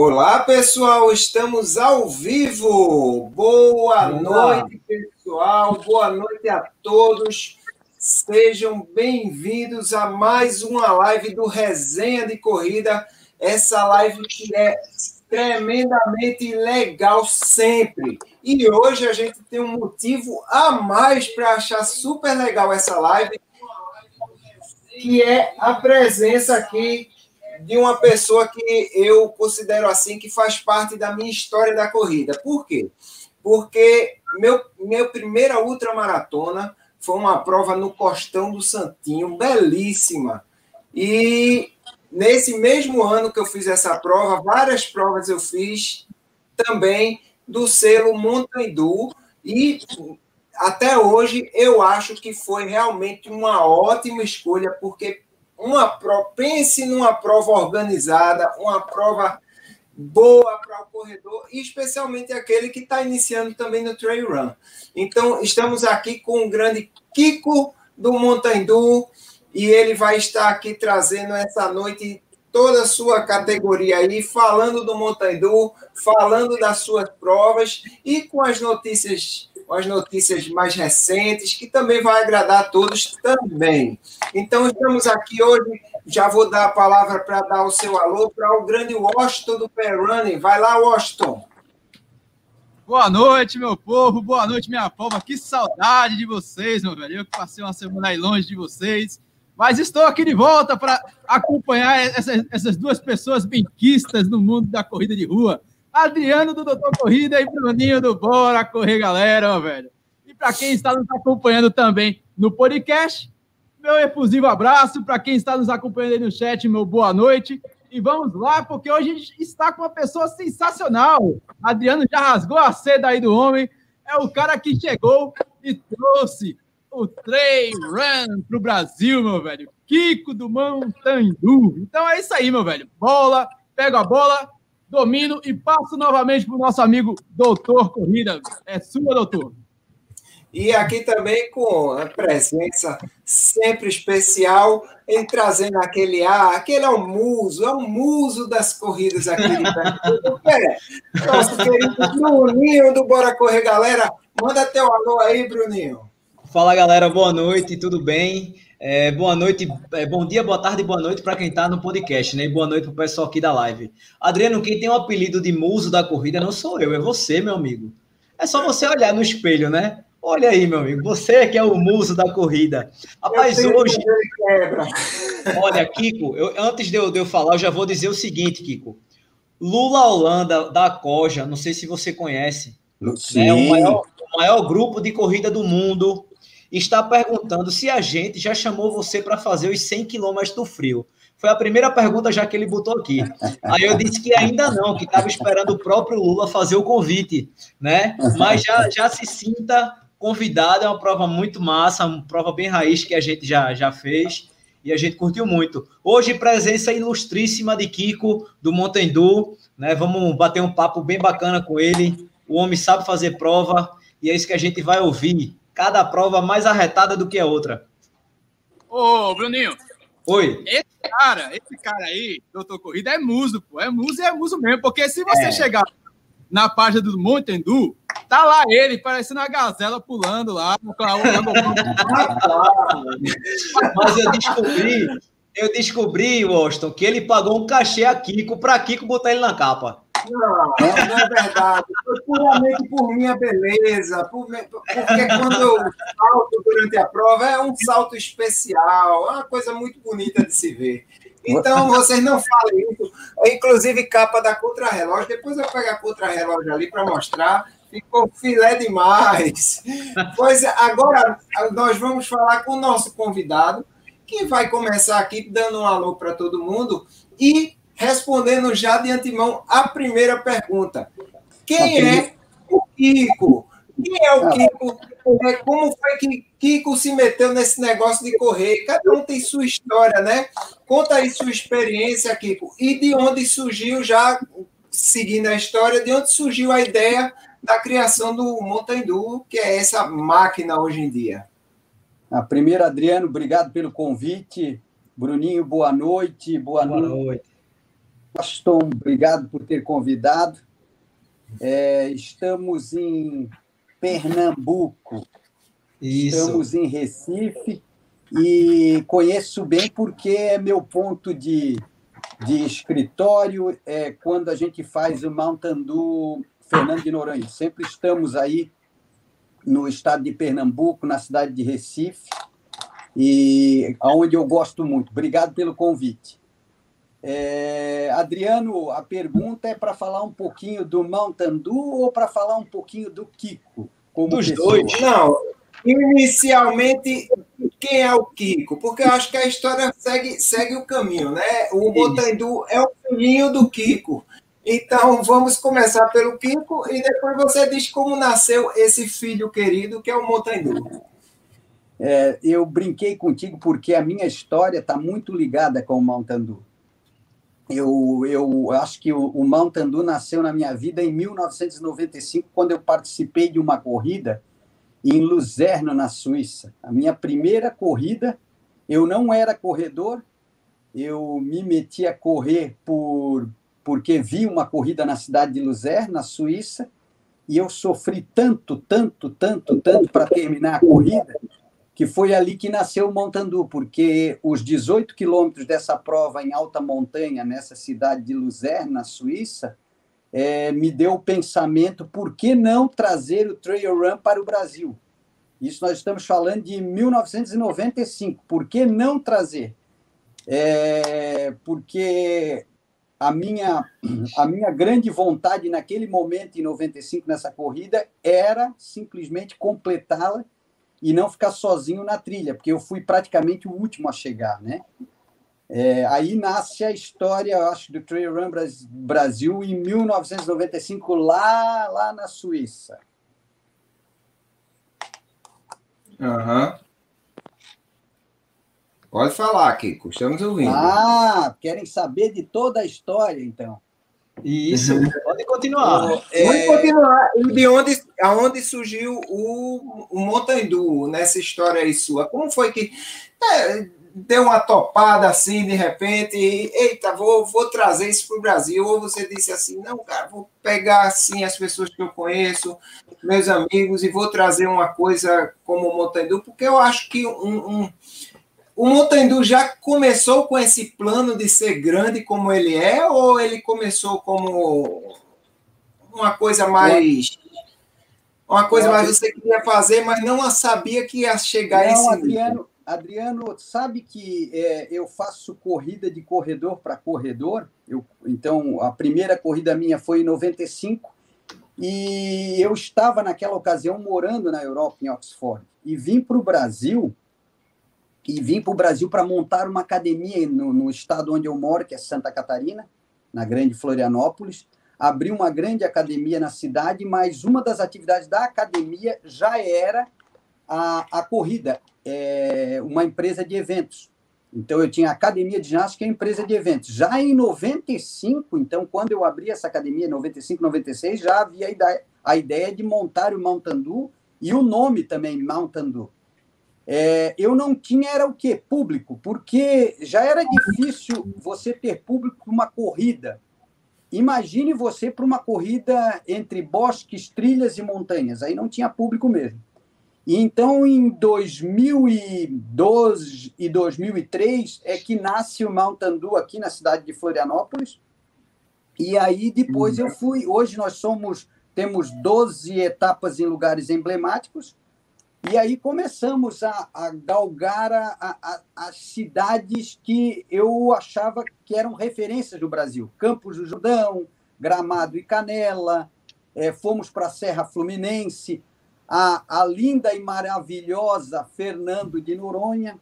Olá, pessoal, estamos ao vivo. Boa Olá. noite, pessoal. Boa noite a todos. Sejam bem-vindos a mais uma live do Resenha de Corrida. Essa live que é tremendamente legal sempre. E hoje a gente tem um motivo a mais para achar super legal essa live, que é a presença aqui de uma pessoa que eu considero assim que faz parte da minha história da corrida. Por quê? Porque meu, minha primeira ultramaratona foi uma prova no Costão do Santinho, belíssima. E nesse mesmo ano que eu fiz essa prova, várias provas eu fiz também do selo Montandu e até hoje eu acho que foi realmente uma ótima escolha porque uma prova, pense numa prova organizada, uma prova boa para o corredor, e especialmente aquele que está iniciando também no trail run. Então, estamos aqui com o grande Kiko do Montandu, e ele vai estar aqui trazendo essa noite toda a sua categoria aí, falando do Montandu, falando das suas provas e com as notícias com as notícias mais recentes, que também vai agradar a todos também. Então, estamos aqui hoje, já vou dar a palavra para dar o seu alô para o grande Washington do Perrunning. Vai lá, Washington. Boa noite, meu povo, boa noite, minha povo. Que saudade de vocês, meu velho. Eu que passei uma semana aí longe de vocês. Mas estou aqui de volta para acompanhar essas, essas duas pessoas benquistas no mundo da corrida de rua. Adriano do Doutor Corrida e Bruninho do Bora Correr, galera, velho. E para quem está nos acompanhando também no podcast, meu efusivo abraço. Para quem está nos acompanhando aí no chat, meu boa noite. E vamos lá, porque hoje a gente está com uma pessoa sensacional. Adriano já rasgou a seda aí do homem. É o cara que chegou e trouxe o Trail Run para o Brasil, meu velho. Kiko do Montandu. Então é isso aí, meu velho. Bola, pega a bola domino e passo novamente para o nosso amigo Doutor Corrida. É sua, doutor. E aqui também com a presença sempre especial, em trazendo aquele ar, aquele é o muso, é o muso das corridas aqui de Pernambuco. É, nosso querido Bruninho do Bora Correr, galera. Manda teu alô aí, Bruninho. Fala, galera, boa noite, tudo bem? É, boa noite, é, bom dia, boa tarde, boa noite para quem está no podcast, né? E boa noite para o pessoal aqui da live. Adriano, quem tem o apelido de muso da corrida não sou eu, é você, meu amigo. É só você olhar no espelho, né? Olha aí, meu amigo, você que é o muso da corrida. Rapaz, hoje. Olha, Kiko, eu, antes de eu, de eu falar, eu já vou dizer o seguinte, Kiko. Lula Holanda da Coja, não sei se você conhece. Sim. É o maior, o maior grupo de corrida do mundo está perguntando se a gente já chamou você para fazer os 100 quilômetros do frio. Foi a primeira pergunta já que ele botou aqui. Aí eu disse que ainda não, que estava esperando o próprio Lula fazer o convite, né? Mas já, já se sinta convidado, é uma prova muito massa, uma prova bem raiz que a gente já, já fez e a gente curtiu muito. Hoje, presença ilustríssima de Kiko, do Montendu, né? Vamos bater um papo bem bacana com ele. O homem sabe fazer prova e é isso que a gente vai ouvir cada prova mais arretada do que a outra. Ô, Bruninho. Oi. Esse cara, esse cara aí, doutor Corrida, é muso, pô. É muso e é muso mesmo. Porque se você é. chegar na página do Montendu, tá lá ele, parecendo uma gazela pulando lá. Mas eu descobri, eu descobri, Washington, que ele pagou um cachê a Kiko para Kiko botar ele na capa. Não, não é verdade. Foi puramente por minha beleza, por, porque quando eu salto durante a prova é um salto especial, é uma coisa muito bonita de se ver. Então, vocês não falem isso. Inclusive, capa da contra-relógio. Depois eu pego a contra-relógio ali para mostrar. Ficou filé demais. Pois agora nós vamos falar com o nosso convidado, que vai começar aqui dando um alô para todo mundo. E respondendo já de antemão a primeira pergunta. Quem é o Kiko? Quem é o Kiko? É, como foi que Kiko se meteu nesse negócio de correr? Cada um tem sua história, né? Conta aí sua experiência, Kiko. E de onde surgiu, já seguindo a história, de onde surgiu a ideia da criação do Montandu, que é essa máquina hoje em dia? A primeira, Adriano, obrigado pelo convite. Bruninho, boa noite. Boa, boa noite. noite. Washington, obrigado por ter convidado. É, estamos em Pernambuco, Isso. estamos em Recife e conheço bem porque é meu ponto de, de escritório é quando a gente faz o Mountain Dew Fernando de Noronha. Sempre estamos aí no estado de Pernambuco, na cidade de Recife, e aonde eu gosto muito. Obrigado pelo convite. É, Adriano, a pergunta é para falar um pouquinho do Mountain Dew ou para falar um pouquinho do Kiko? Dos pessoa? dois. Não, inicialmente, quem é o Kiko? Porque eu acho que a história segue, segue o caminho, né? O Motandu é o filhinho do Kiko. Então, vamos começar pelo Kiko e depois você diz como nasceu esse filho querido que é o Motandu. É, eu brinquei contigo porque a minha história está muito ligada com o Mountain Eu, eu acho que o, o Mountain nasceu na minha vida em 1995, quando eu participei de uma corrida em Luzerno, na Suíça. A minha primeira corrida, eu não era corredor, eu me meti a correr por porque vi uma corrida na cidade de Luzerno, na Suíça, e eu sofri tanto, tanto, tanto, tanto para terminar a corrida, que foi ali que nasceu o Montandu, porque os 18 quilômetros dessa prova em alta montanha, nessa cidade de Luzerne, na Suíça, é, me deu o pensamento, por que não trazer o Trail Run para o Brasil? Isso nós estamos falando de 1995. Por que não trazer? É, porque a minha, a minha grande vontade naquele momento, em 95, nessa corrida, era simplesmente completá-la e não ficar sozinho na trilha, porque eu fui praticamente o último a chegar, né? É, aí nasce a história, eu acho, do Trail Run Brasil em 1995, lá, lá na Suíça. Aham. Uhum. Pode falar, Kiko, estamos ouvindo. Ah, querem saber de toda a história, então. Isso, pode continuar. É... Pode continuar. E de onde, aonde surgiu o, o Montandu nessa história aí sua? Como foi que é, deu uma topada assim de repente? E, Eita, vou, vou trazer isso para o Brasil. Ou você disse assim: não, cara, vou pegar assim as pessoas que eu conheço, meus amigos, e vou trazer uma coisa como o Montandu, porque eu acho que um, um o Montandu já começou com esse plano de ser grande como ele é, ou ele começou como uma coisa mais. Uma coisa mais você queria fazer, mas não sabia que ia chegar não, a esse Adriano, Adriano, sabe que é, eu faço corrida de corredor para corredor. Eu, então, a primeira corrida minha foi em 95 e eu estava naquela ocasião morando na Europa, em Oxford, e vim para o Brasil e vim para o Brasil para montar uma academia no, no, estado onde eu moro, que é Santa Catarina, na grande Florianópolis. Abri uma grande academia na cidade, mas uma das atividades da academia já era a, a corrida, é, uma empresa de eventos. Então, eu tinha academia de ginástica e empresa de eventos. Já em 95, então, quando eu abri essa academia, em 95, 96, já havia a ideia, a ideia de montar o Mountain Dew e o nome também, Mountain Dew. É, eu não tinha era o quê? Público, porque já era difícil você ter público para uma corrida. Imagine você para uma corrida entre bosques, trilhas e montanhas. Aí não tinha público mesmo. E então, em 2012 e 2003, é que nasce o Mountain Dew aqui na cidade de Florianópolis. E aí depois eu fui. Hoje nós somos temos 12 etapas em lugares emblemáticos e aí começamos a, a galgar a, a, as cidades que eu achava que eram referências do Brasil. Campos do Jordão, Gramado e Canela, é, fomos para a Serra Fluminense, a, linda e maravilhosa Fernando de Noronha,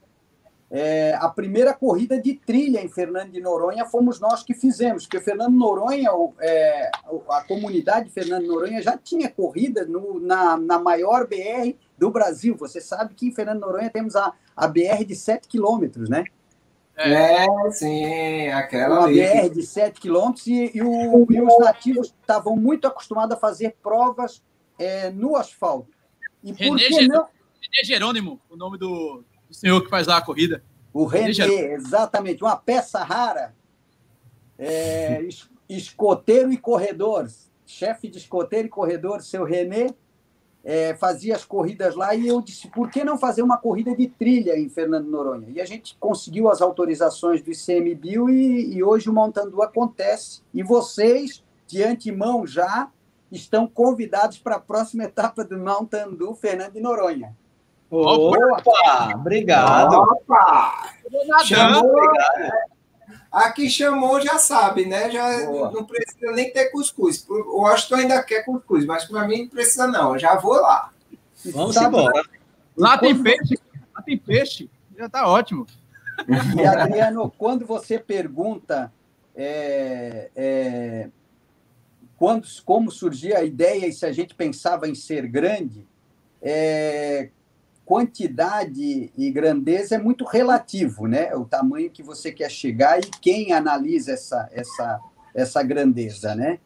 é, a primeira corrida de trilha em Fernando de Noronha fomos nós que fizemos, porque Fernando Noronha, é, a comunidade Fernando Noronha já tinha corrida no, na, na maior BR do Brasil. Você sabe que em Fernando Noronha temos a, a BR de 7 quilômetros, né? É, sim, aquela. Uma BR de 7 quilômetros e, e, o, e, os nativos estavam muito acostumados a fazer provas é, no asfalto. E René por que não? René Jerônimo, o nome do, o senhor que faz lá a corrida. O René, exatamente, uma peça rara. É, escoteiro e corredor, chefe de escoteiro e corredor, seu Renê, é, fazia as corridas lá e eu disse, por que não fazer uma corrida de trilha em Fernando Noronha? E a gente conseguiu as autorizações do ICMBio e, e hoje o Montandu acontece. E vocês, de antemão já, estão convidados para a próxima etapa do Montandu Fernando de Noronha. Opa! Obrigado! Opa! Chamou, Aqui chamou, já sabe, né? Já Boa. não precisa nem ter cuscuz. O Washington ainda quer cuscuz, mas para mim não precisa, não. Eu já vou lá. Vamos embora. Lá tem peixe, lá tem peixe. Já está ótimo. E, Adriano, quando você pergunta é, é, quando, como surgia a ideia e se a gente pensava em ser grande, é, quantidade e grandeza é muito relativo, né? O tamanho que você quer chegar e quem analisa essa, essa, essa grandeza, né?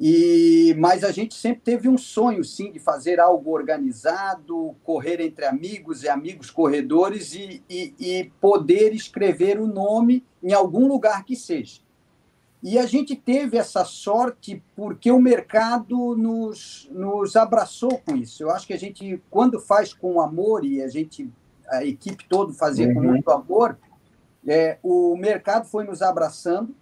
E, mas a gente sempre teve um sonho, sim, de fazer algo organizado, correr entre amigos e amigos corredores e, e, e poder escrever o nome em algum lugar que seja. E a gente teve essa sorte porque o mercado nos, nos abraçou com isso. Eu acho que a gente, quando faz com amor, e a gente, a equipe toda fazia uhum. com muito amor, é, o mercado foi nos abraçando.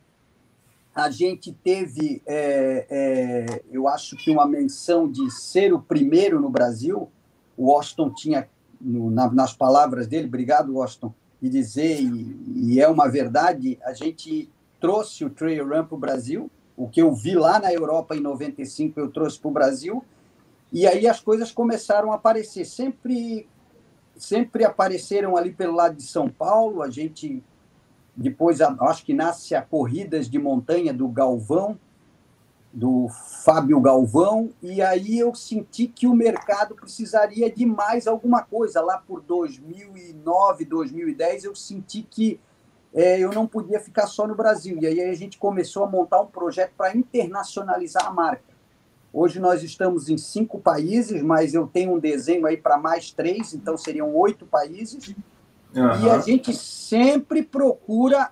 A gente teve, é, é, eu acho que uma menção de ser o primeiro no Brasil. O Washington tinha, no, na, nas palavras dele, obrigado, Washington, de dizer, e, e é uma verdade, a gente trouxe o Trail Run para o Brasil. O que eu vi lá na Europa em 95 eu trouxe para o Brasil. E aí as coisas começaram a aparecer. Sempre, sempre apareceram ali pelo lado de São Paulo. A gente depois acho que nasce a corridas de montanha do Galvão, do Fábio Galvão, e aí eu senti que o mercado precisaria de mais alguma coisa. Lá por 2009, 2010, eu senti que é, eu não podia ficar só no Brasil. E aí a gente começou a montar um projeto para internacionalizar a marca. Hoje nós estamos em cinco países, mas eu tenho um desenho aí para mais três, então seriam oito países. Uhum. E a gente sempre procura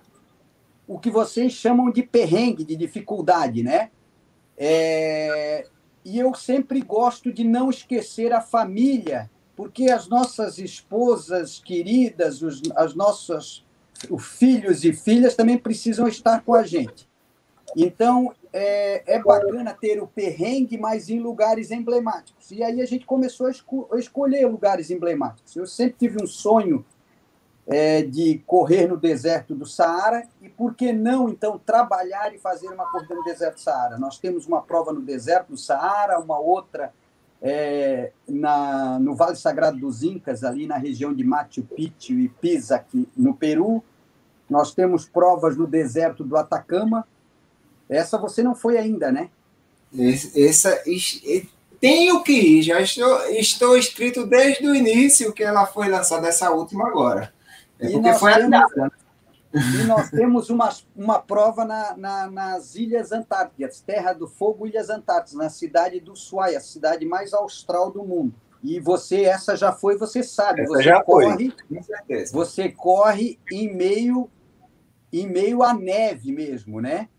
o que vocês chamam de perrengue, de dificuldade, né? É... E eu sempre gosto de não esquecer a família, porque as nossas esposas queridas, os, as nossas os filhos e filhas também precisam estar com a gente. Então, é, é bacana ter o perrengue, mas em lugares emblemáticos. E aí a gente começou a, esco a escolher lugares emblemáticos. Eu sempre tive um sonho é, de correr no deserto do Saara, e por que não, então, trabalhar e fazer uma corrida no deserto do Saara? Nós temos uma prova no deserto do Saara, uma outra é, na, no Vale Sagrado dos Incas, ali na região de Machu Picchu e Pisa, aqui no Peru, nós temos provas no deserto do Atacama. Essa você não foi ainda, né? Essa tenho que ir, já estou, estou inscrito desde o início que ela foi lançada, essa última agora. É e porque foi temos, a E nós temos uma, uma prova na, na, nas Ilhas Antárticas, Terra do Fogo, Ilhas Antárticas, na cidade do Ushuaia, a cidade mais austral do mundo. E você, essa já foi, você sabe, essa você corre, foi, você corre em meio em meio à neve mesmo, né?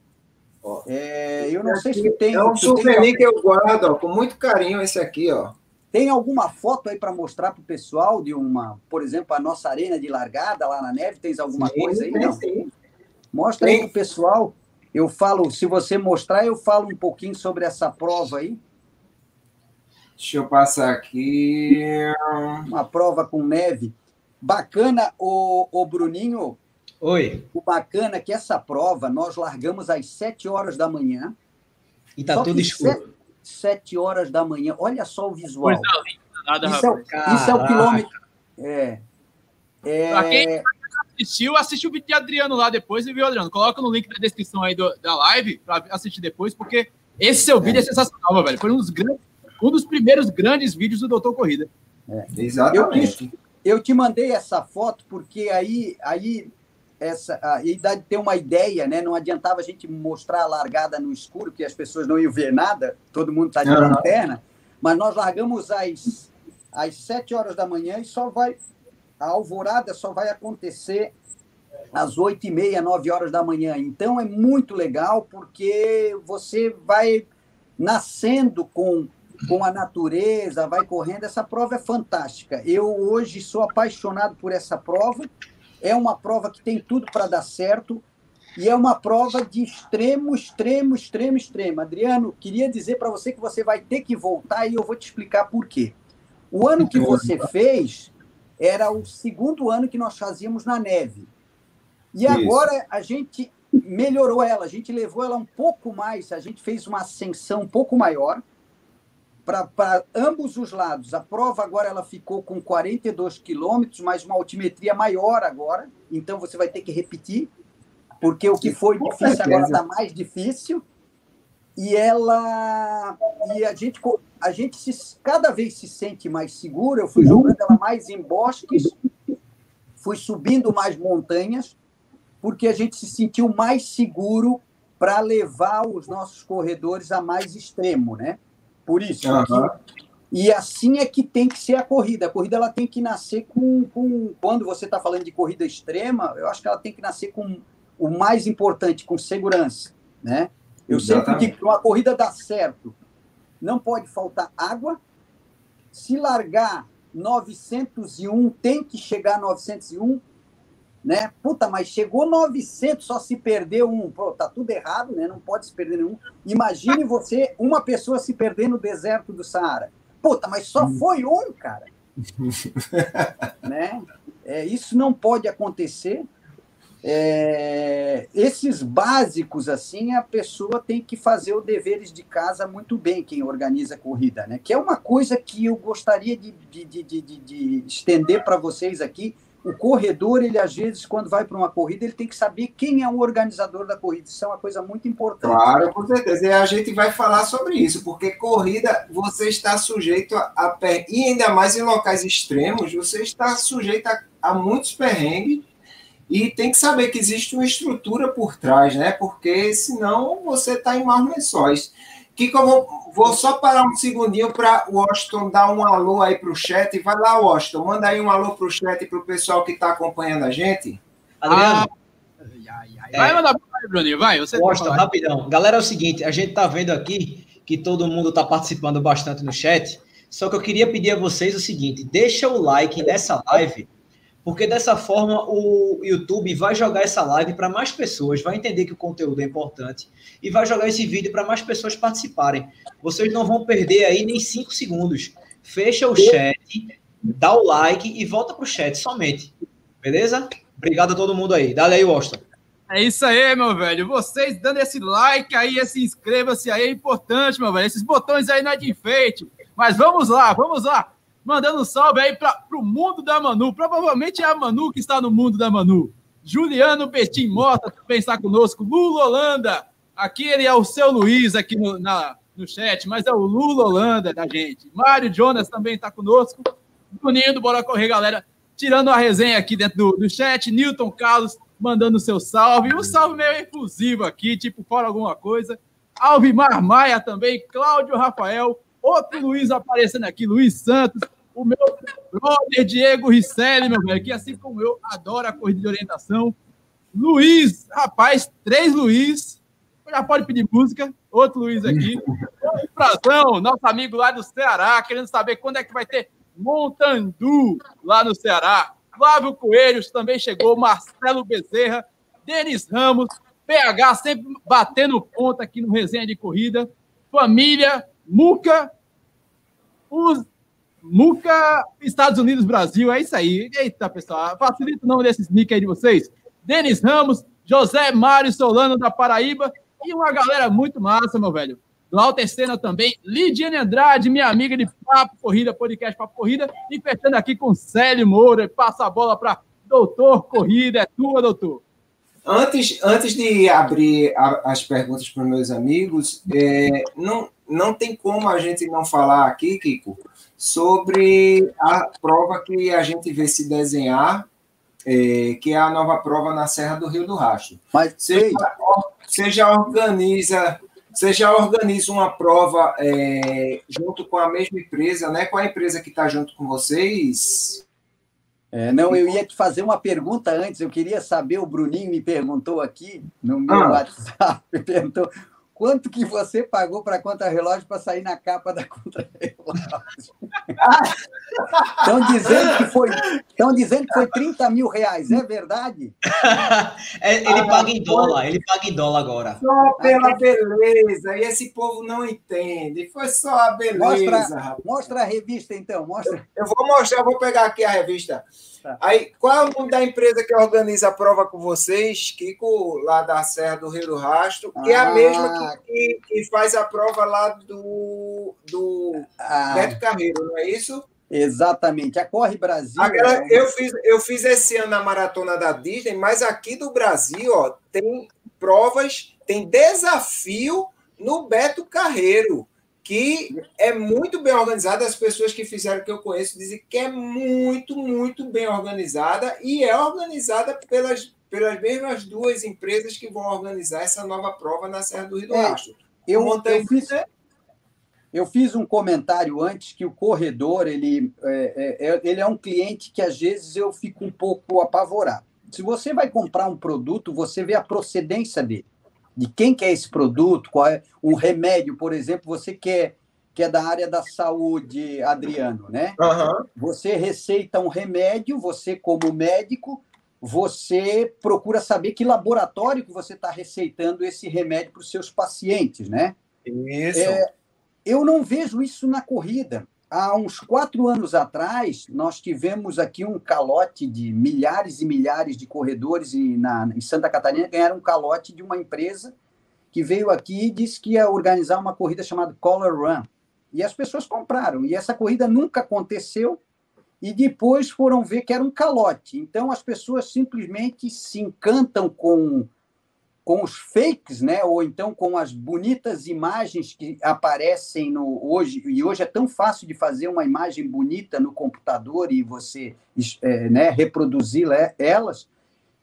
Ó, é, eu não sei se tem. É um souvenir que eu guardo ó, com muito carinho esse aqui, ó. Tem alguma foto aí para mostrar para o pessoal de uma, por exemplo, a nossa arena de largada lá na neve? Tens alguma sim, coisa aí? Não. Sim. Mostra tem. aí para o pessoal. Eu falo, se você mostrar, eu falo um pouquinho sobre essa prova aí. Deixa eu passar aqui. Uma prova com neve. Bacana, o, o Bruninho, Oi. O bacana é que essa prova nós largamos às 7 horas da manhã. E tá tudo escuro. 7 horas da manhã. Olha só o visual. Nada, isso, é, isso é o quilômetro. É. é... Pra quem assistiu, assiste o vídeo de Adriano lá depois e viu, Adriano. Coloca no link da descrição aí do, da live para assistir depois, porque esse seu vídeo é, é sensacional, velho. Foi um dos, grandes, um dos primeiros grandes vídeos do Doutor Corrida. É. Exatamente. Eu, eu te mandei essa foto porque aí, aí essa a idade ter uma ideia, né? Não adiantava a gente mostrar a largada no escuro, que as pessoas não iam ver nada, todo mundo está de lanterna, mas nós largamos às, às sete horas da manhã e só vai. A alvorada só vai acontecer às oito e meia, nove horas da manhã. Então é muito legal porque você vai nascendo com, com a natureza, vai correndo. Essa prova é fantástica. Eu hoje sou apaixonado por essa prova. É uma prova que tem tudo para dar certo e é uma prova de extremo, extremo, extremo, extremo. Adriano, queria dizer para você que você vai ter que voltar e eu vou te explicar por quê. O ano que você fez era o segundo ano que nós fazíamos na neve. E Isso. agora a gente melhorou ela, a gente levou ela um pouco mais, a gente fez uma ascensão um pouco maior para ambos os lados. A prova agora ela ficou com 42 quilômetros, mas uma altimetria maior agora, então você vai ter que repetir, porque o que foi difícil agora está mais difícil. E ela e a gente a gente se, cada vez se sente mais seguro. Eu fui jogando ela mais em bosques, fui subindo mais montanhas porque a gente se sentiu mais seguro para levar os nossos corredores a mais extremo, né? Por isso. Uhum. e assim é que tem que ser a corrida. A corrida ela tem que nascer com, com quando você está falando de corrida extrema, eu acho que ela tem que nascer com o mais importante, com segurança, né? Eu Exatamente. sempre digo que uma corrida dá certo, não pode faltar água. Se largar 901, tem que chegar a 901 né? Puta, mas chegou 900, só se perdeu um. Pô, tá tudo errado, né? Não pode se perder nenhum. Imagine você, uma pessoa se perder no deserto do Saara. Puta, mas só hum. foi um, cara. né? É, isso não pode acontecer. É, esses básicos, assim, a pessoa tem que fazer os deveres de casa muito bem, quem organiza a corrida, né? Que é uma coisa que eu gostaria de, de, de, de, de estender para vocês aqui, o corredor, ele às vezes, quando vai para uma corrida, ele tem que saber quem é o organizador da corrida. Isso é uma coisa muito importante. Claro, com certeza. E a gente vai falar sobre isso, porque corrida, você está sujeito a, a e ainda mais em locais extremos, você está sujeito a, a muitos perrengues e tem que saber que existe uma estrutura por trás, né? Porque senão você está em maus lençóis. Kiko, eu vou, só parar um segundinho para o Washington dar um alô aí para o chat. Vai lá, Washington, manda aí um alô para o chat e para o pessoal que está acompanhando a gente. Adriano. Ah, vai mandar para Bruninho, vai. Você Washington, rapidão. Galera, é o seguinte, a gente está vendo aqui que todo mundo está participando bastante no chat, só que eu queria pedir a vocês o seguinte, deixa o like nessa live porque dessa forma o YouTube vai jogar essa live para mais pessoas, vai entender que o conteúdo é importante e vai jogar esse vídeo para mais pessoas participarem. Vocês não vão perder aí nem cinco segundos. Fecha o chat, dá o like e volta para o chat somente. Beleza? Obrigado a todo mundo aí. Dá aí, Washington. É isso aí, meu velho. Vocês dando esse like aí, esse inscreva-se aí é importante, meu velho. Esses botões aí não é de enfeite. Mas vamos lá, vamos lá mandando um salve aí para o mundo da Manu. Provavelmente é a Manu que está no mundo da Manu. Juliano Betim Mota também está conosco. Lula Holanda. Aqui ele é o seu Luiz aqui no, na, no chat, mas é o Lula Holanda da gente. Mário Jonas também está conosco. Bruninho Bora Correr, galera. Tirando a resenha aqui dentro do, do chat. Newton Carlos mandando o seu salve. Um salve meio efusivo aqui, tipo, fora alguma coisa. Alvimar Maia também. Cláudio Rafael. Outro Luiz aparecendo aqui, Luiz Santos, o meu brother Diego Risselli, meu velho, que assim como eu, adora a corrida de orientação. Luiz, rapaz, três Luiz. Já pode pedir música. Outro Luiz aqui. Frazão, nosso amigo lá do Ceará, querendo saber quando é que vai ter Montandu lá no Ceará. Flávio Coelhos também chegou, Marcelo Bezerra, Denis Ramos, PH sempre batendo ponta aqui no resenha de corrida. Família, Muca, os Muca, Estados Unidos, Brasil, é isso aí. Eita, pessoal, facilita o nome desses nick aí de vocês. Denis Ramos, José Mário Solano da Paraíba e uma galera muito massa, meu velho. Glauter Senna também, Lidiane Andrade, minha amiga de Papo Corrida, podcast Papo Corrida, e fechando aqui com Célio Moura, passa a bola para Doutor Corrida, é tua, doutor. Antes, antes de abrir a, as perguntas para meus amigos, é, não, não tem como a gente não falar aqui, Kiko, sobre a prova que a gente vê se desenhar, é, que é a nova prova na Serra do Rio do Rastro. Mas você já, você já organiza, você já organiza uma prova é, junto com a mesma empresa, né? Qual a empresa que está junto com vocês? É, não, eu ia te fazer uma pergunta antes. Eu queria saber, o Bruninho me perguntou aqui no meu ah. WhatsApp, perguntou quanto que você pagou para a contra-relógio para sair na capa da contra-relógio? Estão dizendo que foi, estão dizendo que foi 30 mil reais, é verdade? É, ele paga em dólar, ele paga em dólar agora. Só pela beleza, e esse povo não entende. Foi só a beleza. Mostra, mostra a revista, então. Mostra. Eu, eu vou mostrar, vou pegar aqui a revista. Tá. Aí, qual é o nome da empresa que organiza a prova com vocês? Kiko, lá da Serra do Rio do Rastro, que ah. é a mesma que, que, faz a prova lá do, do ah. Beto Carreiro, não é isso? Exatamente. A Corre Brasil. Agora, é eu, fiz, eu fiz esse ano a maratona da Disney, mas aqui do Brasil ó, tem provas, tem desafio no Beto Carreiro que é muito bem organizada. As pessoas que fizeram que eu conheço dizem que é muito, muito bem organizada e é organizada pelas, pelas mesmas duas empresas que vão organizar essa nova prova na Serra do Rio do é, Eu, eu, fiz, eu fiz um comentário antes que o corredor ele é, é, é, ele é um cliente que às vezes eu fico um pouco apavorado. Se você vai comprar um produto, você vê a procedência dele de quem que é esse produto, qual é um remédio, por exemplo, você quer que é da área da saúde, Adriano, né? Uhum. Você receita um remédio, você como médico, você procura saber que laboratório que você está receitando esse remédio para os seus pacientes, né? Isso. É, eu não vejo isso na corrida. Há uns quatro anos atrás, nós tivemos aqui um calote de milhares e milhares de corredores e na, em Santa Catarina ganharam um calote de uma empresa que veio aqui e disse que ia organizar uma corrida chamada Color Run. E as pessoas compraram. E essa corrida nunca aconteceu. E depois foram ver que era um calote. Então as pessoas simplesmente se encantam com com os fakes, né? Ou então com as bonitas imagens que aparecem no hoje e hoje é tão fácil de fazer uma imagem bonita no computador e você é, né, reproduzir elas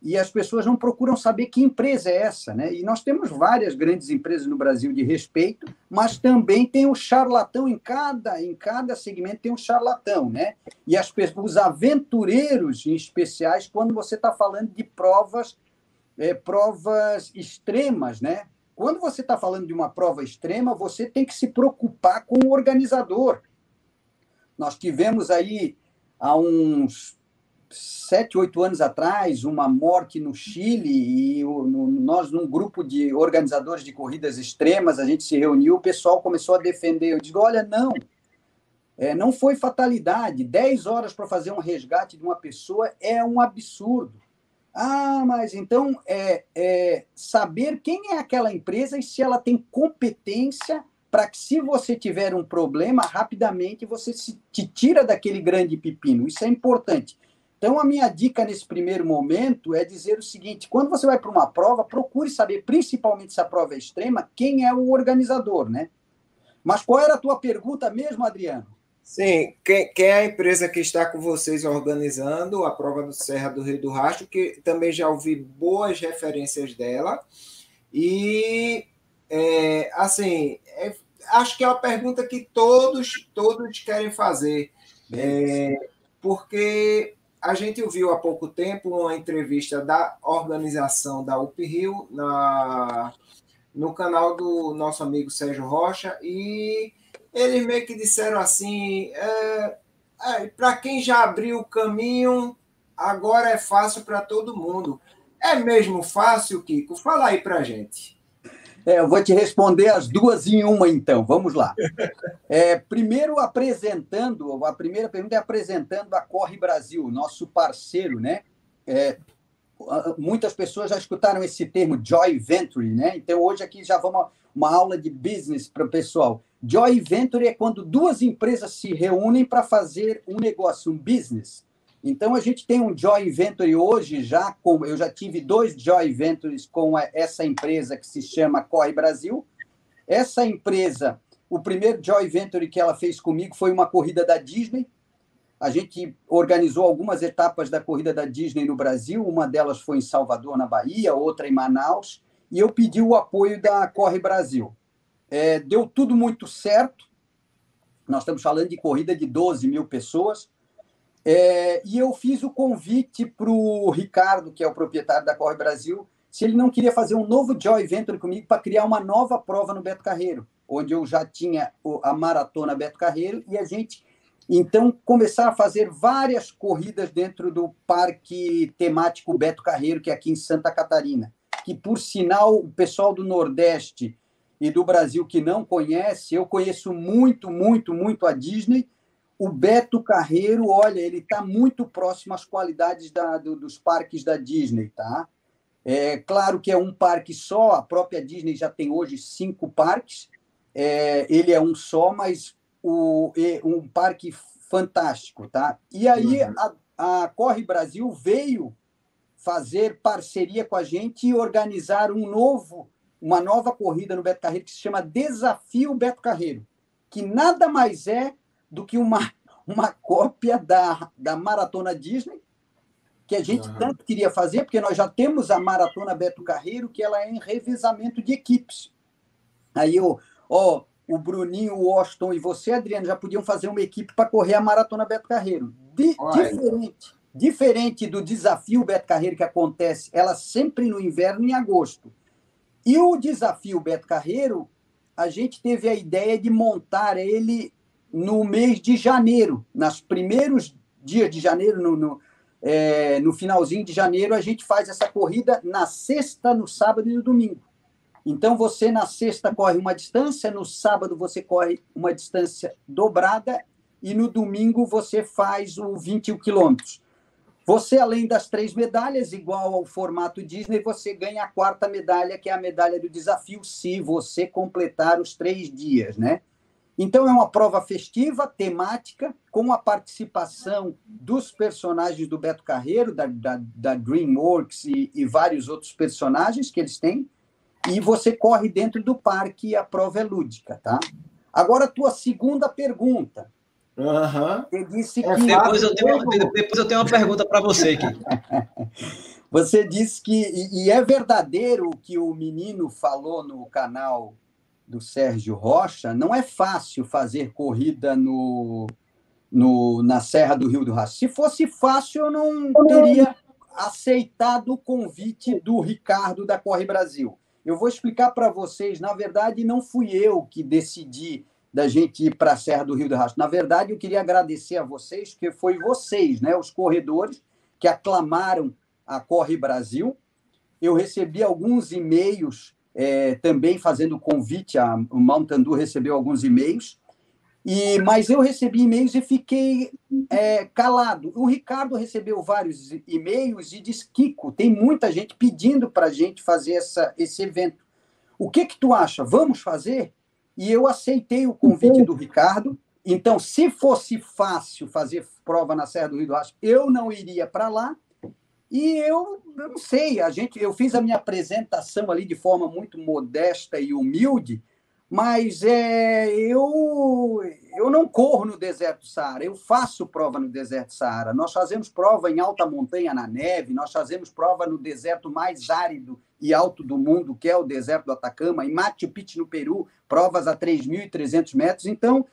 e as pessoas não procuram saber que empresa é essa, né? E nós temos várias grandes empresas no Brasil de respeito, mas também tem um charlatão em cada em cada segmento tem um charlatão, né? E as os aventureiros em especiais quando você está falando de provas é, provas extremas, né? Quando você está falando de uma prova extrema, você tem que se preocupar com o organizador. Nós tivemos aí, há uns sete, oito anos atrás, uma morte no Chile, e o, no, nós, num grupo de organizadores de corridas extremas, a gente se reuniu, o pessoal começou a defender. Eu digo: olha, não, é, não foi fatalidade. Dez horas para fazer um resgate de uma pessoa é um absurdo. Ah, mas então é, é saber quem é aquela empresa e se ela tem competência para que, se você tiver um problema, rapidamente você se te tira daquele grande pepino. Isso é importante. Então, a minha dica nesse primeiro momento é dizer o seguinte: quando você vai para uma prova, procure saber, principalmente se a prova é extrema, quem é o organizador, né? Mas qual era a tua pergunta mesmo, Adriano? Sim, quem, quem, é a empresa que está com vocês organizando a prova do Serra do Rio do Rastro, que também já ouvi boas referências dela. E, é, assim, é, acho que é uma pergunta que todos, todos querem fazer. É, porque a gente ouviu há pouco tempo uma entrevista da organização da UP Rio na, no canal do nosso amigo Sérgio Rocha e eles meio que disseram assim: é, é, para quem já abriu o caminho, agora é fácil para todo mundo. É mesmo fácil, Kiko? Fala aí para gente. É, eu vou te responder as duas em uma, então. Vamos lá. É, primeiro, apresentando, a primeira pergunta é apresentando a Corre Brasil, nosso parceiro, né? É, muitas pessoas já escutaram esse termo joy venture, né? Então hoje aqui já vamos uma aula de business para o pessoal. Joy venture é quando duas empresas se reúnem para fazer um negócio, um business. Então a gente tem um joy venture hoje já com eu já tive dois joy ventures com essa empresa que se chama Corre Brasil. Essa empresa, o primeiro joy venture que ela fez comigo foi uma corrida da Disney a gente organizou algumas etapas da corrida da Disney no Brasil, uma delas foi em Salvador, na Bahia, outra em Manaus, e eu pedi o apoio da Corre Brasil. É, deu tudo muito certo, nós estamos falando de corrida de 12 mil pessoas. É, e eu fiz o convite para o Ricardo, que é o proprietário da Corre Brasil, se ele não queria fazer um novo Joy Venture comigo para criar uma nova prova no Beto Carreiro, onde eu já tinha a maratona Beto Carreiro, e a gente então começar a fazer várias corridas dentro do parque temático Beto Carreiro, que é aqui em Santa Catarina, que por sinal o pessoal do Nordeste e do Brasil que não conhece, eu conheço muito, muito, muito a Disney. O Beto Carreiro, olha, ele está muito próximo às qualidades da, do, dos parques da Disney, tá? É claro que é um parque só, a própria Disney já tem hoje cinco parques, é, ele é um só, mas o, um parque fantástico, tá? E aí uhum. a, a Corre Brasil veio fazer parceria com a gente e organizar um novo, uma nova corrida no Beto Carreiro que se chama Desafio Beto Carreiro, que nada mais é do que uma, uma cópia da, da Maratona Disney, que a gente uhum. tanto queria fazer, porque nós já temos a Maratona Beto Carreiro, que ela é em revezamento de equipes. Aí eu, ó, o Bruninho, o Washington e você, Adriano, já podiam fazer uma equipe para correr a Maratona Beto Carreiro. Di diferente, diferente do desafio Beto Carreiro que acontece, ela sempre no inverno em agosto. E o desafio Beto Carreiro, a gente teve a ideia de montar ele no mês de janeiro, nos primeiros dias de janeiro, no, no, é, no finalzinho de janeiro, a gente faz essa corrida na sexta, no sábado e no domingo. Então, você na sexta corre uma distância, no sábado você corre uma distância dobrada e no domingo você faz o 21 quilômetros. Você, além das três medalhas, igual ao formato Disney, você ganha a quarta medalha, que é a medalha do desafio, se você completar os três dias, né? Então, é uma prova festiva, temática, com a participação dos personagens do Beto Carreiro, da, da, da DreamWorks e, e vários outros personagens que eles têm e você corre dentro do parque e a prova é lúdica, tá? Agora, a tua segunda pergunta. Uhum. Você disse é, que. Depois eu, tenho, depois eu tenho uma pergunta para você aqui. você disse que. E, e é verdadeiro o que o menino falou no canal do Sérgio Rocha, não é fácil fazer corrida no, no, na Serra do Rio do Rastro. Se fosse fácil, eu não teria aceitado o convite do Ricardo da Corre Brasil. Eu vou explicar para vocês, na verdade, não fui eu que decidi da gente ir para a Serra do Rio do Rastro. Na verdade, eu queria agradecer a vocês, porque foi vocês, né, os corredores, que aclamaram a Corre Brasil. Eu recebi alguns e-mails é, também fazendo convite, a, o Mountain recebeu alguns e-mails, e, mas eu recebi e-mails e fiquei é, calado. O Ricardo recebeu vários e-mails e disse: Kiko, tem muita gente pedindo para a gente fazer essa, esse evento. O que, que tu acha? Vamos fazer? E eu aceitei o convite do Ricardo. Então, se fosse fácil fazer prova na Serra do Rio do Rastro, eu não iria para lá. E eu, eu não sei, a gente, eu fiz a minha apresentação ali de forma muito modesta e humilde, mas é, eu, eu não corro no deserto Saara, eu faço prova no deserto Saara. Nós fazemos prova em alta montanha na neve, nós fazemos prova no deserto mais árido e alto do mundo, que é o deserto do Atacama, em Machu Picchu, no Peru, provas a 3.300 metros. Então,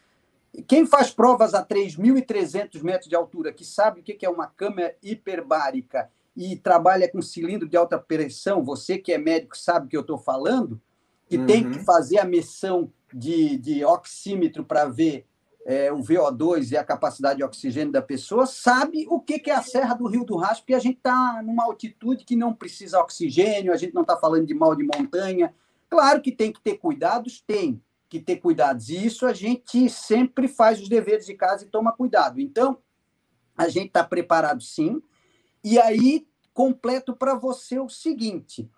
quem faz provas a 3.300 metros de altura, que sabe o que é uma câmera hiperbárica e trabalha com cilindro de alta pressão, você que é médico sabe o que eu estou falando, que uhum. tem que fazer a missão de, de oxímetro para ver é, o VO2 e a capacidade de oxigênio da pessoa, sabe o que, que é a Serra do Rio do Rastro, porque a gente está numa altitude que não precisa oxigênio, a gente não está falando de mal de montanha. Claro que tem que ter cuidados, tem que ter cuidados. E isso a gente sempre faz os deveres de casa e toma cuidado. Então, a gente está preparado sim. E aí, completo para você o seguinte: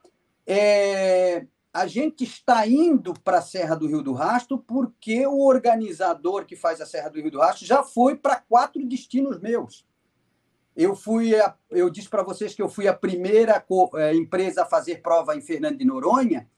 é, a gente está indo para a Serra do Rio do Rastro porque o organizador que faz a Serra do Rio do Rastro já foi para quatro destinos meus. Eu fui, a, eu disse para vocês que eu fui a primeira é, empresa a fazer prova em Fernando de Noronha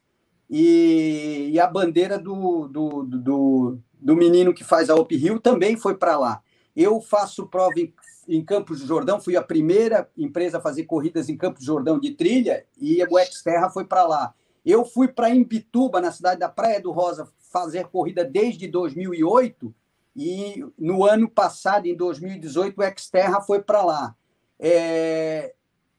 e, e a bandeira do, do, do, do, menino que faz a Op Rio também foi para lá. Eu faço prova em, em Campos do Jordão, fui a primeira empresa a fazer corridas em Campos do Jordão de trilha e o Xterra foi para lá. Eu fui para Imbituba, na cidade da Praia do Rosa, fazer corrida desde 2008 E no ano passado, em 2018, o Xterra foi para lá. É,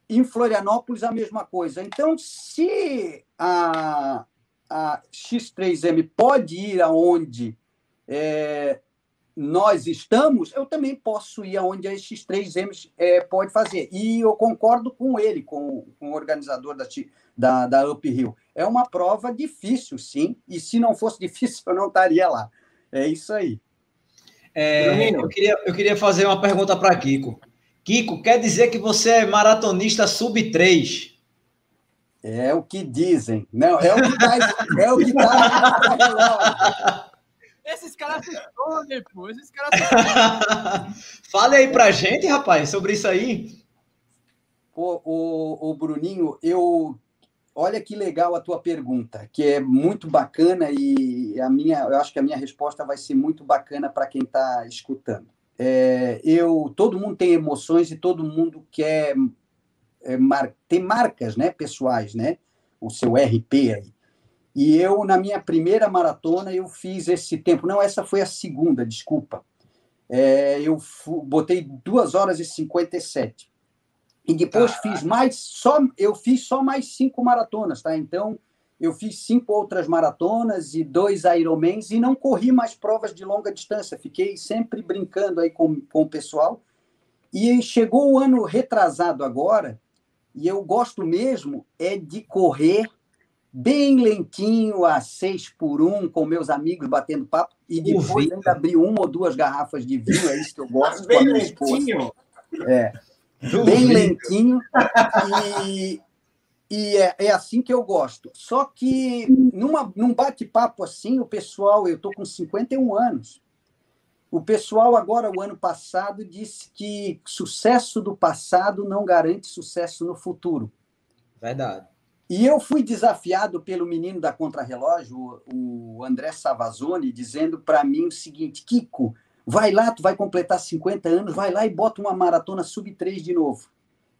em Florianópolis, a mesma coisa. Então, se a, a X3M pode ir aonde é, nós estamos, eu também posso ir aonde a X3M é, pode fazer. E eu concordo com ele, com, com o organizador da, da, da Uphill. É uma prova difícil, sim, e se não fosse difícil, eu não estaria lá. É isso aí. É, eu, queria, eu queria fazer uma pergunta para Kiko. Kiko, quer dizer que você é maratonista sub-3? É o que dizem. Não, é o que tá, é o que tá Esses caras se escondem, pô. Esses caras se Fale aí pra gente, rapaz, sobre isso aí. Pô, o, o Bruninho, eu olha que legal a tua pergunta, que é muito bacana e a minha, eu acho que a minha resposta vai ser muito bacana para quem está escutando. É, eu, todo mundo tem emoções e todo mundo quer é, mar, ter marcas, né, pessoais, né, o seu RP aí. E eu na minha primeira maratona eu fiz esse tempo, não, essa foi a segunda, desculpa. É, eu botei 2 horas e 57. E depois fiz mais, só eu fiz só mais cinco maratonas, tá? Então, eu fiz cinco outras maratonas e dois Ironmans e não corri mais provas de longa distância. Fiquei sempre brincando aí com, com o pessoal. E chegou o ano retrasado agora, e eu gosto mesmo é de correr bem lentinho, a seis por um, com meus amigos batendo papo, e depois ainda abrir uma ou duas garrafas de vinho, é isso que eu gosto. bem lentinho? É bem lentinho e, e é, é, assim que eu gosto. Só que numa, num bate-papo assim, o pessoal, eu estou com 51 anos, o pessoal agora, o ano passado, disse que sucesso do passado não garante sucesso no futuro. Verdade. E eu fui desafiado pelo menino da Contrarrelógio, o André Savazone, dizendo para mim o seguinte: Kiko, Vai lá, tu vai completar 50 anos, vai lá e bota uma maratona sub-3 de novo.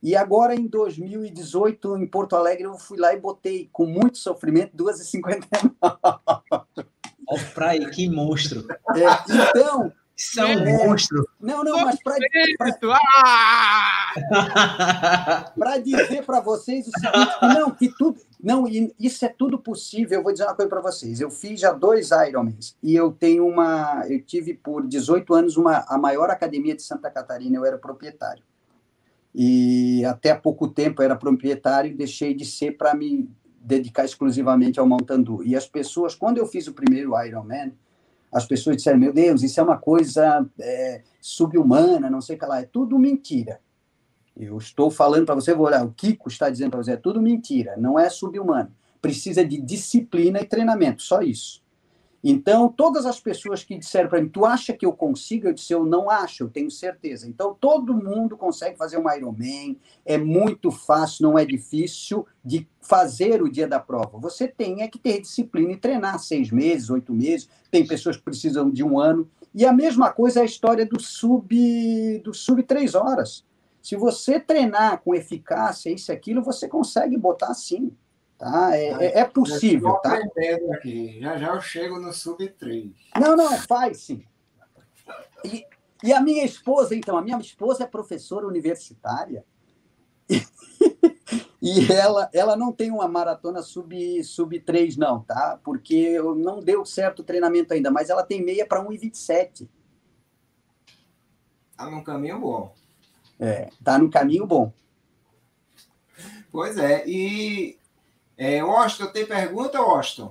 E agora, em 2018, em Porto Alegre, eu fui lá e botei, com muito sofrimento, 2,59. Olha pra aí, que monstro. É, então, isso é um é, monstro. Não, não, mas para para dizer para vocês o seguinte, não, que tudo, não, isso é tudo possível. Eu vou dizer uma coisa para vocês. Eu fiz já dois Ironmans e eu tenho uma, eu tive por 18 anos uma a maior academia de Santa Catarina. Eu era proprietário e até há pouco tempo eu era proprietário e deixei de ser para me dedicar exclusivamente ao Montandu. E as pessoas, quando eu fiz o primeiro Ironman, as pessoas disseram, meu Deus, isso é uma coisa é, subhumana, não sei o que lá. É tudo mentira. Eu estou falando para você, vou olhar, o Kiko está dizendo para você, é tudo mentira, não é subhumano. Precisa de disciplina e treinamento, só isso. Então, todas as pessoas que disseram para mim, tu acha que eu consigo? Eu disse, eu não acho, eu tenho certeza. Então, todo mundo consegue fazer um Ironman, é muito fácil, não é difícil de fazer o dia da prova. Você tem é que ter disciplina e treinar seis meses, oito meses, tem pessoas que precisam de um ano. E a mesma coisa é a história do sub, do sub três horas. Se você treinar com eficácia, isso e aquilo, você consegue botar sim. Tá? É, é, é possível. tá? aqui. Já já eu chego no sub 3. Não, não, faz sim. E, e a minha esposa, então, a minha esposa é professora universitária. E, e ela, ela não tem uma maratona sub, sub 3, não, tá? Porque não deu certo o treinamento ainda, mas ela tem meia para 1,27. Está num caminho bom. É, tá no caminho bom. Pois é, e é, Austin, tem pergunta, Austin?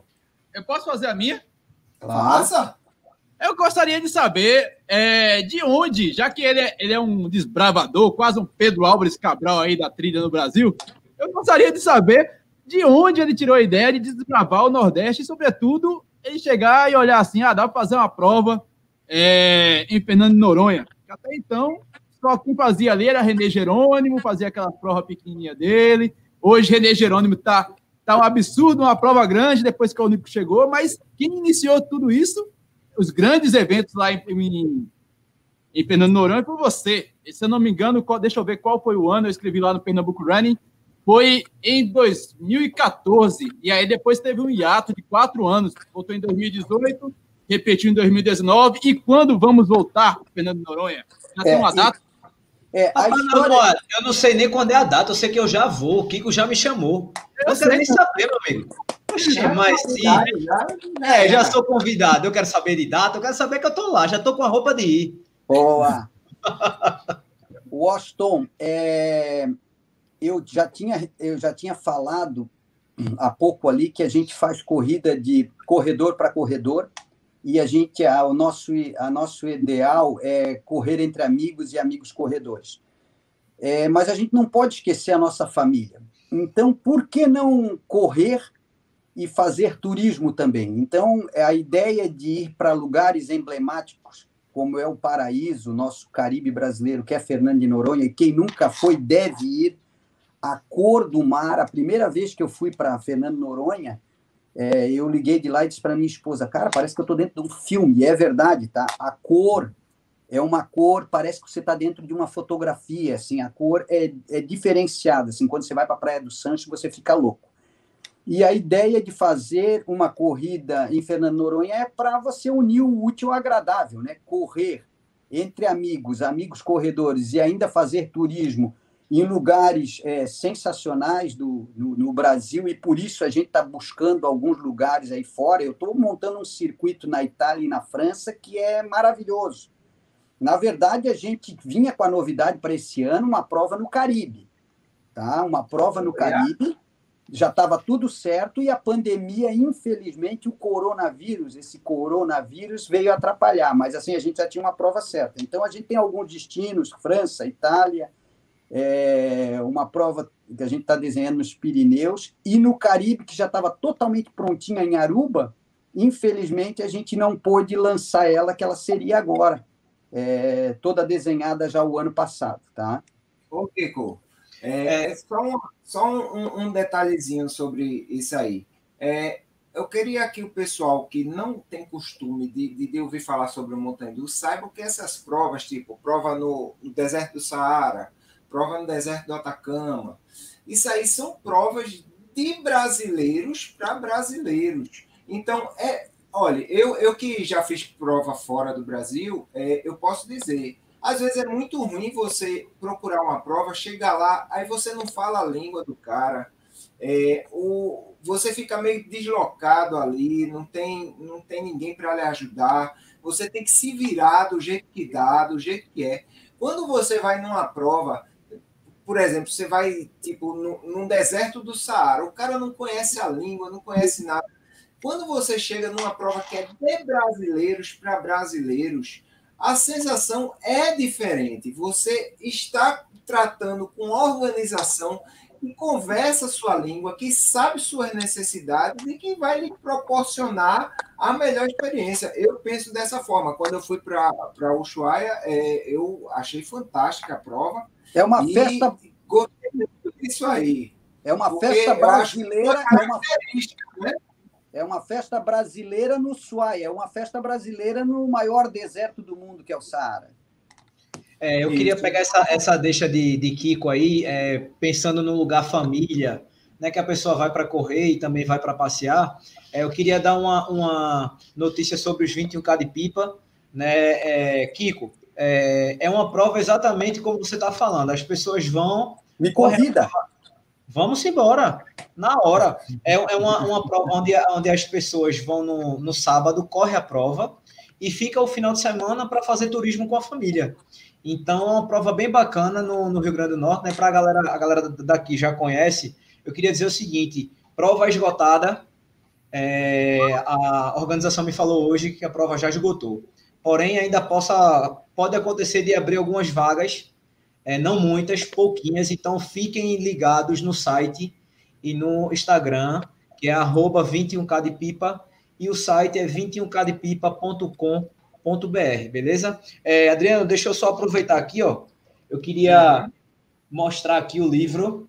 Eu posso fazer a minha? Faça. Eu gostaria de saber é, de onde, já que ele é, ele é um desbravador, quase um Pedro Álvares Cabral aí da trilha no Brasil, eu gostaria de saber de onde ele tirou a ideia de desbravar o Nordeste e, sobretudo, ele chegar e olhar assim, ah, dá para fazer uma prova é, em Fernando de Noronha. Até então, só quem fazia ali era René Jerônimo, fazia aquela prova pequenininha dele. Hoje, René Jerônimo está Tá um absurdo, uma prova grande depois que o Olímpico chegou, mas quem iniciou tudo isso, os grandes eventos lá em, em, em Fernando Noronha, foi você. E, se eu não me engano, qual, deixa eu ver qual foi o ano, eu escrevi lá no Pernambuco Running, foi em 2014. E aí depois teve um hiato de quatro anos, voltou em 2018 repetiu em 2019 e quando vamos voltar Fernando Noronha? Já é, tem uma data? É, história... não, eu não sei nem quando é a data, eu sei que eu já vou, o Kiko já me chamou. Eu não quero nem saber, meu amigo. Oxe, mas sim. Já, é, já sou convidado, eu quero saber de data, eu quero saber que eu tô lá, já tô com a roupa de ir. Boa! Washington, é, eu, já tinha, eu já tinha falado há pouco ali que a gente faz corrida de corredor para corredor e a gente a, o nosso a nosso ideal é correr entre amigos e amigos corredores. É, mas a gente não pode esquecer a nossa família. Então, por que não correr e fazer turismo também? Então, é a ideia de ir para lugares emblemáticos, como é o Paraíso, nosso Caribe brasileiro, que é Fernando de Noronha, e quem nunca foi deve ir. A cor do mar, a primeira vez que eu fui para Fernando de Noronha, é, eu liguei de lá e disse para minha esposa, cara, parece que eu estou dentro de um filme, e é verdade, tá? A cor é uma cor, parece que você está dentro de uma fotografia, assim, a cor é, é diferenciada, assim, quando você vai para a Praia do Sancho, você fica louco. E a ideia de fazer uma corrida em Fernando Noronha é para você unir o útil ao agradável, né? Correr entre amigos, amigos corredores e ainda fazer turismo em lugares é, sensacionais do, no, no, Brasil e por isso a gente está buscando alguns lugares aí fora. Eu estou montando um circuito na Itália e na França que é maravilhoso. Na verdade, a gente vinha com a novidade para esse ano, uma prova no Caribe. Tá? Uma prova no Caribe, já estava tudo certo e a pandemia, infelizmente, o coronavírus, esse coronavírus veio atrapalhar, mas assim, a gente já tinha uma prova certa. Então, a gente tem alguns destinos, França, Itália, é, uma prova que a gente está desenhando nos Pirineus, e no Caribe, que já estava totalmente prontinha em Aruba, infelizmente a gente não pôde lançar ela, que ela seria agora, é, toda desenhada já o ano passado. Tá? Ô, Kiko, é, é, só, um, só um, um, detalhezinho sobre isso aí. É, eu queria que o pessoal que não tem costume de, de, de ouvir falar sobre o Montandu saiba que essas provas, tipo prova no, no deserto do Saara, prova no deserto do Atacama. Isso aí são provas de brasileiros para brasileiros. Então, é, olha, eu, eu que já fiz prova fora do Brasil, é, eu posso dizer, às vezes é muito ruim você procurar uma prova, chegar lá, aí você não fala a língua do cara, é, você fica meio deslocado ali, não tem, não tem ninguém para lhe ajudar, você tem que se virar do jeito que dá, do jeito que é. Quando você vai numa prova, por exemplo, você vai tipo no, num deserto do Saara, o cara não conhece a língua, não conhece nada. Quando você chega numa prova que é de brasileiros para brasileiros, a sensação é diferente. Você está tratando com organização que conversa sua língua, que sabe suas necessidades e que vai lhe proporcionar a melhor experiência. Eu penso dessa forma. Quando eu fui para Ushuaia, é, eu achei fantástica a prova é uma e festa. Gostei disso aí. É uma festa brasileira. É uma... Né? é uma festa brasileira no Suai, é uma festa brasileira no maior deserto do mundo, que é o Saara. É, eu queria pegar essa, essa deixa de, de Kiko aí, é, pensando no lugar família, né, que a pessoa vai para correr e também vai para passear. É, eu queria dar uma, uma notícia sobre os 21K de pipa. Né, é, Kiko, é, é uma prova exatamente como você está falando. As pessoas vão. Me convida. Vamos embora, na hora. É, é uma, uma prova onde, onde as pessoas vão no, no sábado, corre a prova e fica o final de semana para fazer turismo com a família. Então, é uma prova bem bacana no, no Rio Grande do Norte, né? Para a galera, a galera daqui já conhece. Eu queria dizer o seguinte: prova esgotada. É, a organização me falou hoje que a prova já esgotou porém ainda possa, pode acontecer de abrir algumas vagas, é, não muitas, pouquinhas, então fiquem ligados no site e no Instagram, que é arroba 21k de pipa, e o site é 21kdepipa.com.br, beleza? É, Adriano, deixa eu só aproveitar aqui, ó. Eu queria mostrar aqui o livro,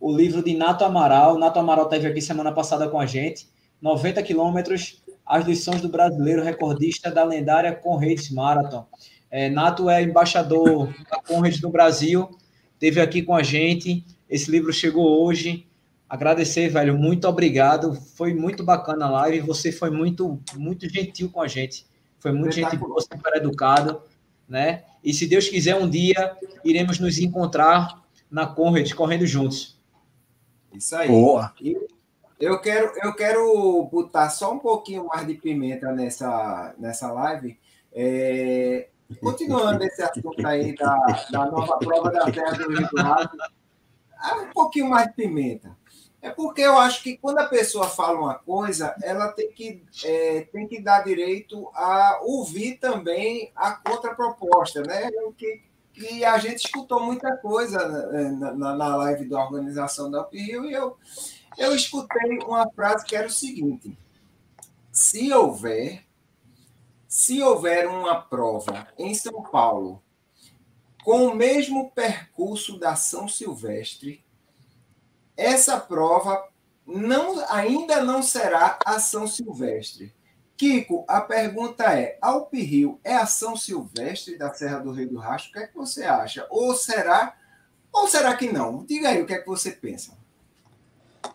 o livro de Nato Amaral. Nato Amaral esteve aqui semana passada com a gente. 90 quilômetros as lições do brasileiro recordista da lendária Conrads Marathon. É, Nato é embaixador da Conrads no Brasil, esteve aqui com a gente. Esse livro chegou hoje. Agradecer, velho, muito obrigado. Foi muito bacana a live. Você foi muito, muito gentil com a gente. Foi muito gentil, você super educado, né? E se Deus quiser, um dia iremos nos encontrar na Conrad, correndo juntos. Isso aí. Boa. E eu quero, eu quero botar só um pouquinho mais de pimenta nessa, nessa live. É, continuando esse assunto aí da, da nova prova da Terra do Rio um pouquinho mais de pimenta. É porque eu acho que quando a pessoa fala uma coisa, ela tem que, é, tem que dar direito a ouvir também a contraproposta, né? Que, que a gente escutou muita coisa na, na, na live da organização da Rio e eu eu escutei uma frase que era o seguinte: se houver, se houver uma prova em São Paulo com o mesmo percurso da São Silvestre, essa prova não, ainda não será a São Silvestre. Kiko, a pergunta é: Alpirrio é a São Silvestre da Serra do Rio do Rastro? O que é que você acha? Ou será, ou será que não? Diga aí o que é que você pensa.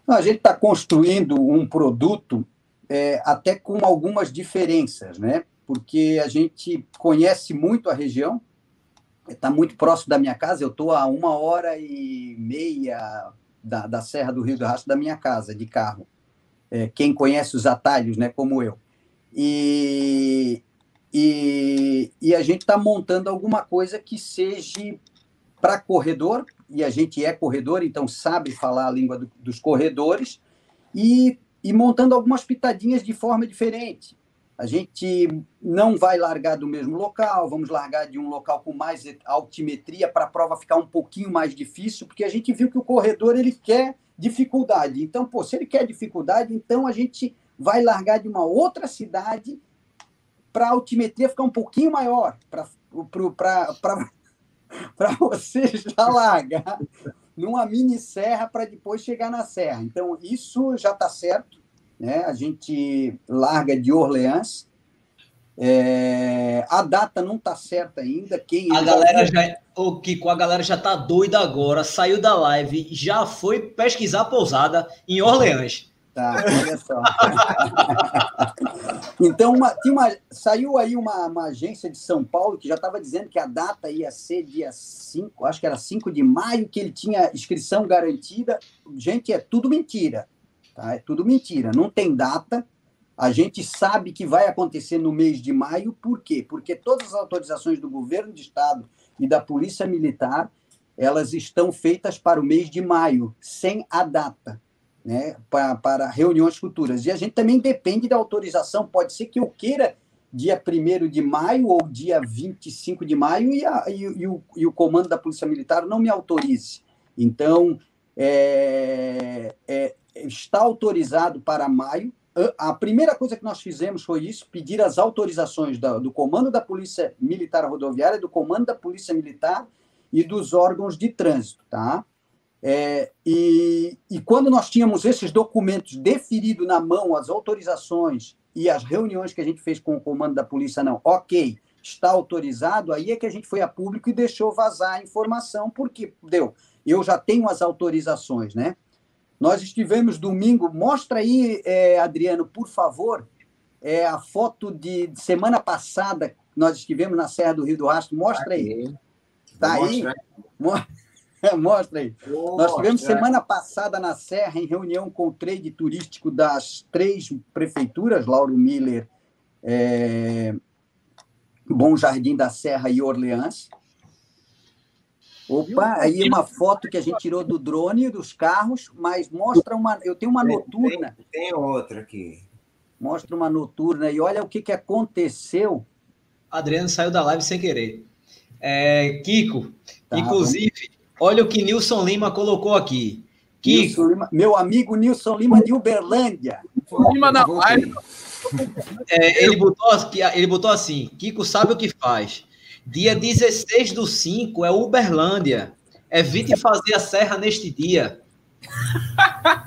A gente está construindo um produto é, até com algumas diferenças, né? Porque a gente conhece muito a região, está muito próximo da minha casa. Eu estou a uma hora e meia da, da Serra do Rio do Rastro da minha casa, de carro. É, quem conhece os atalhos, né? Como eu. E, e, e a gente está montando alguma coisa que seja para corredor, e a gente é corredor, então sabe falar a língua do, dos corredores, e, e montando algumas pitadinhas de forma diferente. A gente não vai largar do mesmo local, vamos largar de um local com mais altimetria para a prova ficar um pouquinho mais difícil, porque a gente viu que o corredor ele quer dificuldade. Então, pô, se ele quer dificuldade, então a gente vai largar de uma outra cidade para a altimetria ficar um pouquinho maior, para para você já largar numa mini serra para depois chegar na serra. Então, isso já está certo. Né? A gente larga de Orleans. É... a data não está certa ainda. Quem a galera já, o Kiko, a galera já está doida agora. Saiu da live, já foi pesquisar a pousada em Orleans. Tá, olha só. então, uma, uma, saiu aí uma, uma, agência de São Paulo que já estava dizendo que a data ia ser dia 5, acho que era 5 de maio, que ele tinha inscrição garantida. Gente, é tudo mentira. Tá? É tudo mentira. Não tem data. A gente sabe que vai acontecer no mês de maio, por quê? Porque todas as autorizações do governo de estado e da Polícia Militar, elas estão feitas para o mês de maio, sem a data né, para, para reuniões futuras. E a gente também depende da autorização. Pode ser que eu queira dia 1 de maio ou dia 25 de maio e, a, e, e, o, e o comando da Polícia Militar não me autorize. Então, é, é, está autorizado para maio. A primeira coisa que nós fizemos foi isso: pedir as autorizações da, do comando da Polícia Militar Rodoviária, do comando da Polícia Militar e dos órgãos de trânsito, tá? É, e, e quando nós tínhamos esses documentos deferidos na mão, as autorizações e as reuniões que a gente fez com o comando da polícia, não, ok, está autorizado, aí é que a gente foi a público e deixou vazar a informação, porque deu, eu já tenho as autorizações, né? Nós estivemos domingo, mostra aí, é, Adriano, por favor, é, a foto de, de, semana passada, nós estivemos na Serra do Rio do Rastro, mostra aí. Está aí? Mostra. Mostra aí. Nós tivemos semana passada na Serra, em reunião com o trade turístico das três prefeituras, Lauro Miller, é, Bom Jardim da Serra e Orleans. Opa, aí uma foto que a gente tirou do drone dos carros, mas mostra uma. Eu tenho uma noturna. Tem, tem outra aqui. Mostra uma noturna e olha o que, que aconteceu. Adriano saiu da live sem querer. É, Kiko, tá, inclusive, Olha o que Nilson Lima colocou aqui. Kiko. Lima, meu amigo Nilson Lima de Uberlândia. Lima na live. É, ele, botou, ele botou assim: Kiko sabe o que faz. Dia 16 do 5 é Uberlândia. Evite fazer a serra neste dia.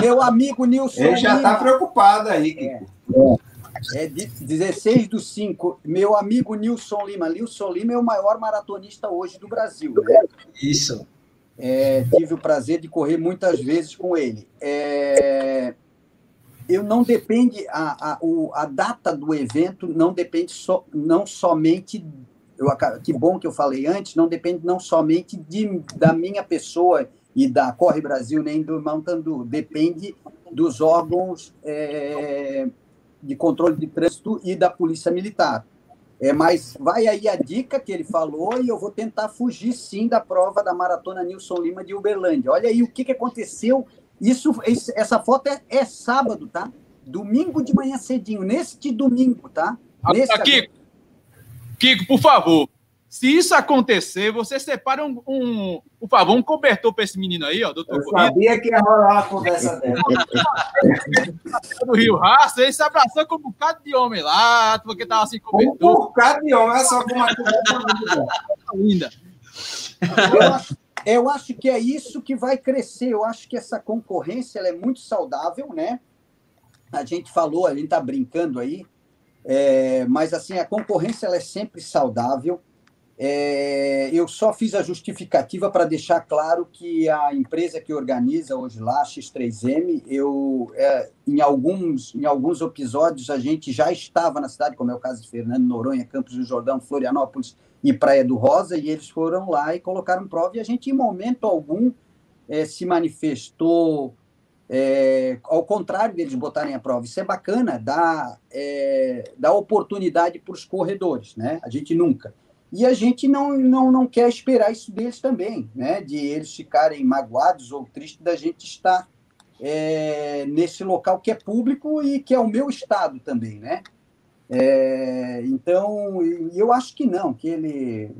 Meu amigo Nilson. Ele já está preocupado aí, Kiko. É. É 16 do 5. Meu amigo Nilson Lima. Nilson Lima é o maior maratonista hoje do Brasil. Né? Isso. É, tive o prazer de correr muitas vezes com ele. É, eu não depende a, a, o, a data do evento não depende so, não somente eu, que bom que eu falei antes não depende não somente de, da minha pessoa e da Corre Brasil nem do Mountain depende dos órgãos é, de controle de trânsito e da polícia militar é, mas vai aí a dica que ele falou e eu vou tentar fugir sim da prova da maratona Nilson Lima de Uberlândia. Olha aí o que, que aconteceu. Isso, essa foto é, é sábado, tá? Domingo de manhã cedinho, neste domingo, tá? Nesse... Kiko, Kiko, por favor, se isso acontecer, você separa um, um por favor, um cobertor para esse menino aí, ó, doutor Eu sabia que ia rolar uma conversa dela. do Rio Raça, ele se abraçou com um bocado de homem lá, porque tava assim cobertor. Um bocado de homem, olha só como a linda. Eu acho, eu acho que é isso que vai crescer. Eu acho que essa concorrência é muito saudável, né? A gente falou, a gente está brincando aí, é, mas assim a concorrência ela é sempre saudável. É, eu só fiz a justificativa para deixar claro que a empresa que organiza hoje lá, X3M, eu, é, em, alguns, em alguns episódios a gente já estava na cidade, como é o caso de Fernando Noronha, Campos do Jordão, Florianópolis e Praia do Rosa, e eles foram lá e colocaram prova, e a gente, em momento algum, é, se manifestou é, ao contrário deles botarem a prova. Isso é bacana, dá, é, dá oportunidade para os corredores, né? A gente nunca. E a gente não, não, não quer esperar isso deles também, né? De eles ficarem magoados ou tristes da gente estar é, nesse local que é público e que é o meu estado também, né? É, então, eu acho que não, que ele.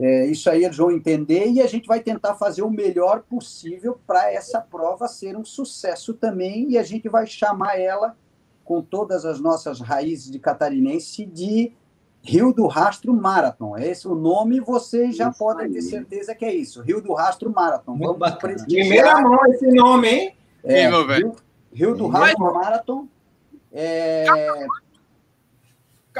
É, isso aí eles vão entender e a gente vai tentar fazer o melhor possível para essa prova ser um sucesso também e a gente vai chamar ela, com todas as nossas raízes de catarinense, de Rio do Rastro Marathon. Esse o nome vocês já isso podem aí. ter certeza que é isso. Rio do Rastro Marathon. Muito Vamos prestigiar. Primeira mão esse nome, hein? É, Rio, Rio, do Rastro Mas... Marathon. É...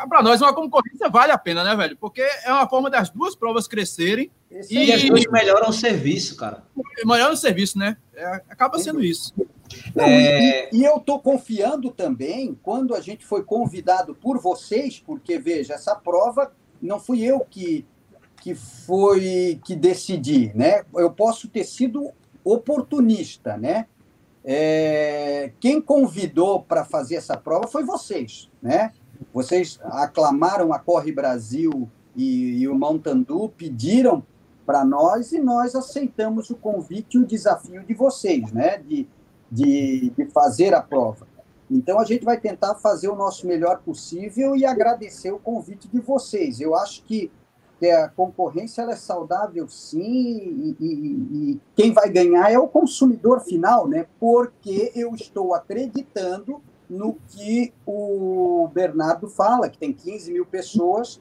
Para nós, uma concorrência vale a pena, né, velho? Porque é uma forma das duas provas crescerem. Esse e as duas melhoram o serviço, cara. Melhoram o serviço, né? É, acaba sendo isso. Não, é... e, e, eu estou confiando também, quando a gente foi convidado por vocês, porque, veja, essa prova não fui eu que, que foi que decidi, né? Eu posso ter sido oportunista, né? É, quem convidou para fazer essa prova foi vocês, né? Vocês aclamaram a Corre Brasil e, e o Montandu, pediram para nós e nós aceitamos o convite e o desafio de vocês, né? De, de, de fazer a prova. Então, a gente vai tentar fazer o nosso melhor possível e agradecer o convite de vocês. Eu acho que, que a concorrência é saudável, sim, e, e, e, quem vai ganhar é o consumidor final, né? porque eu estou acreditando no que o Bernardo fala, que tem 15 mil pessoas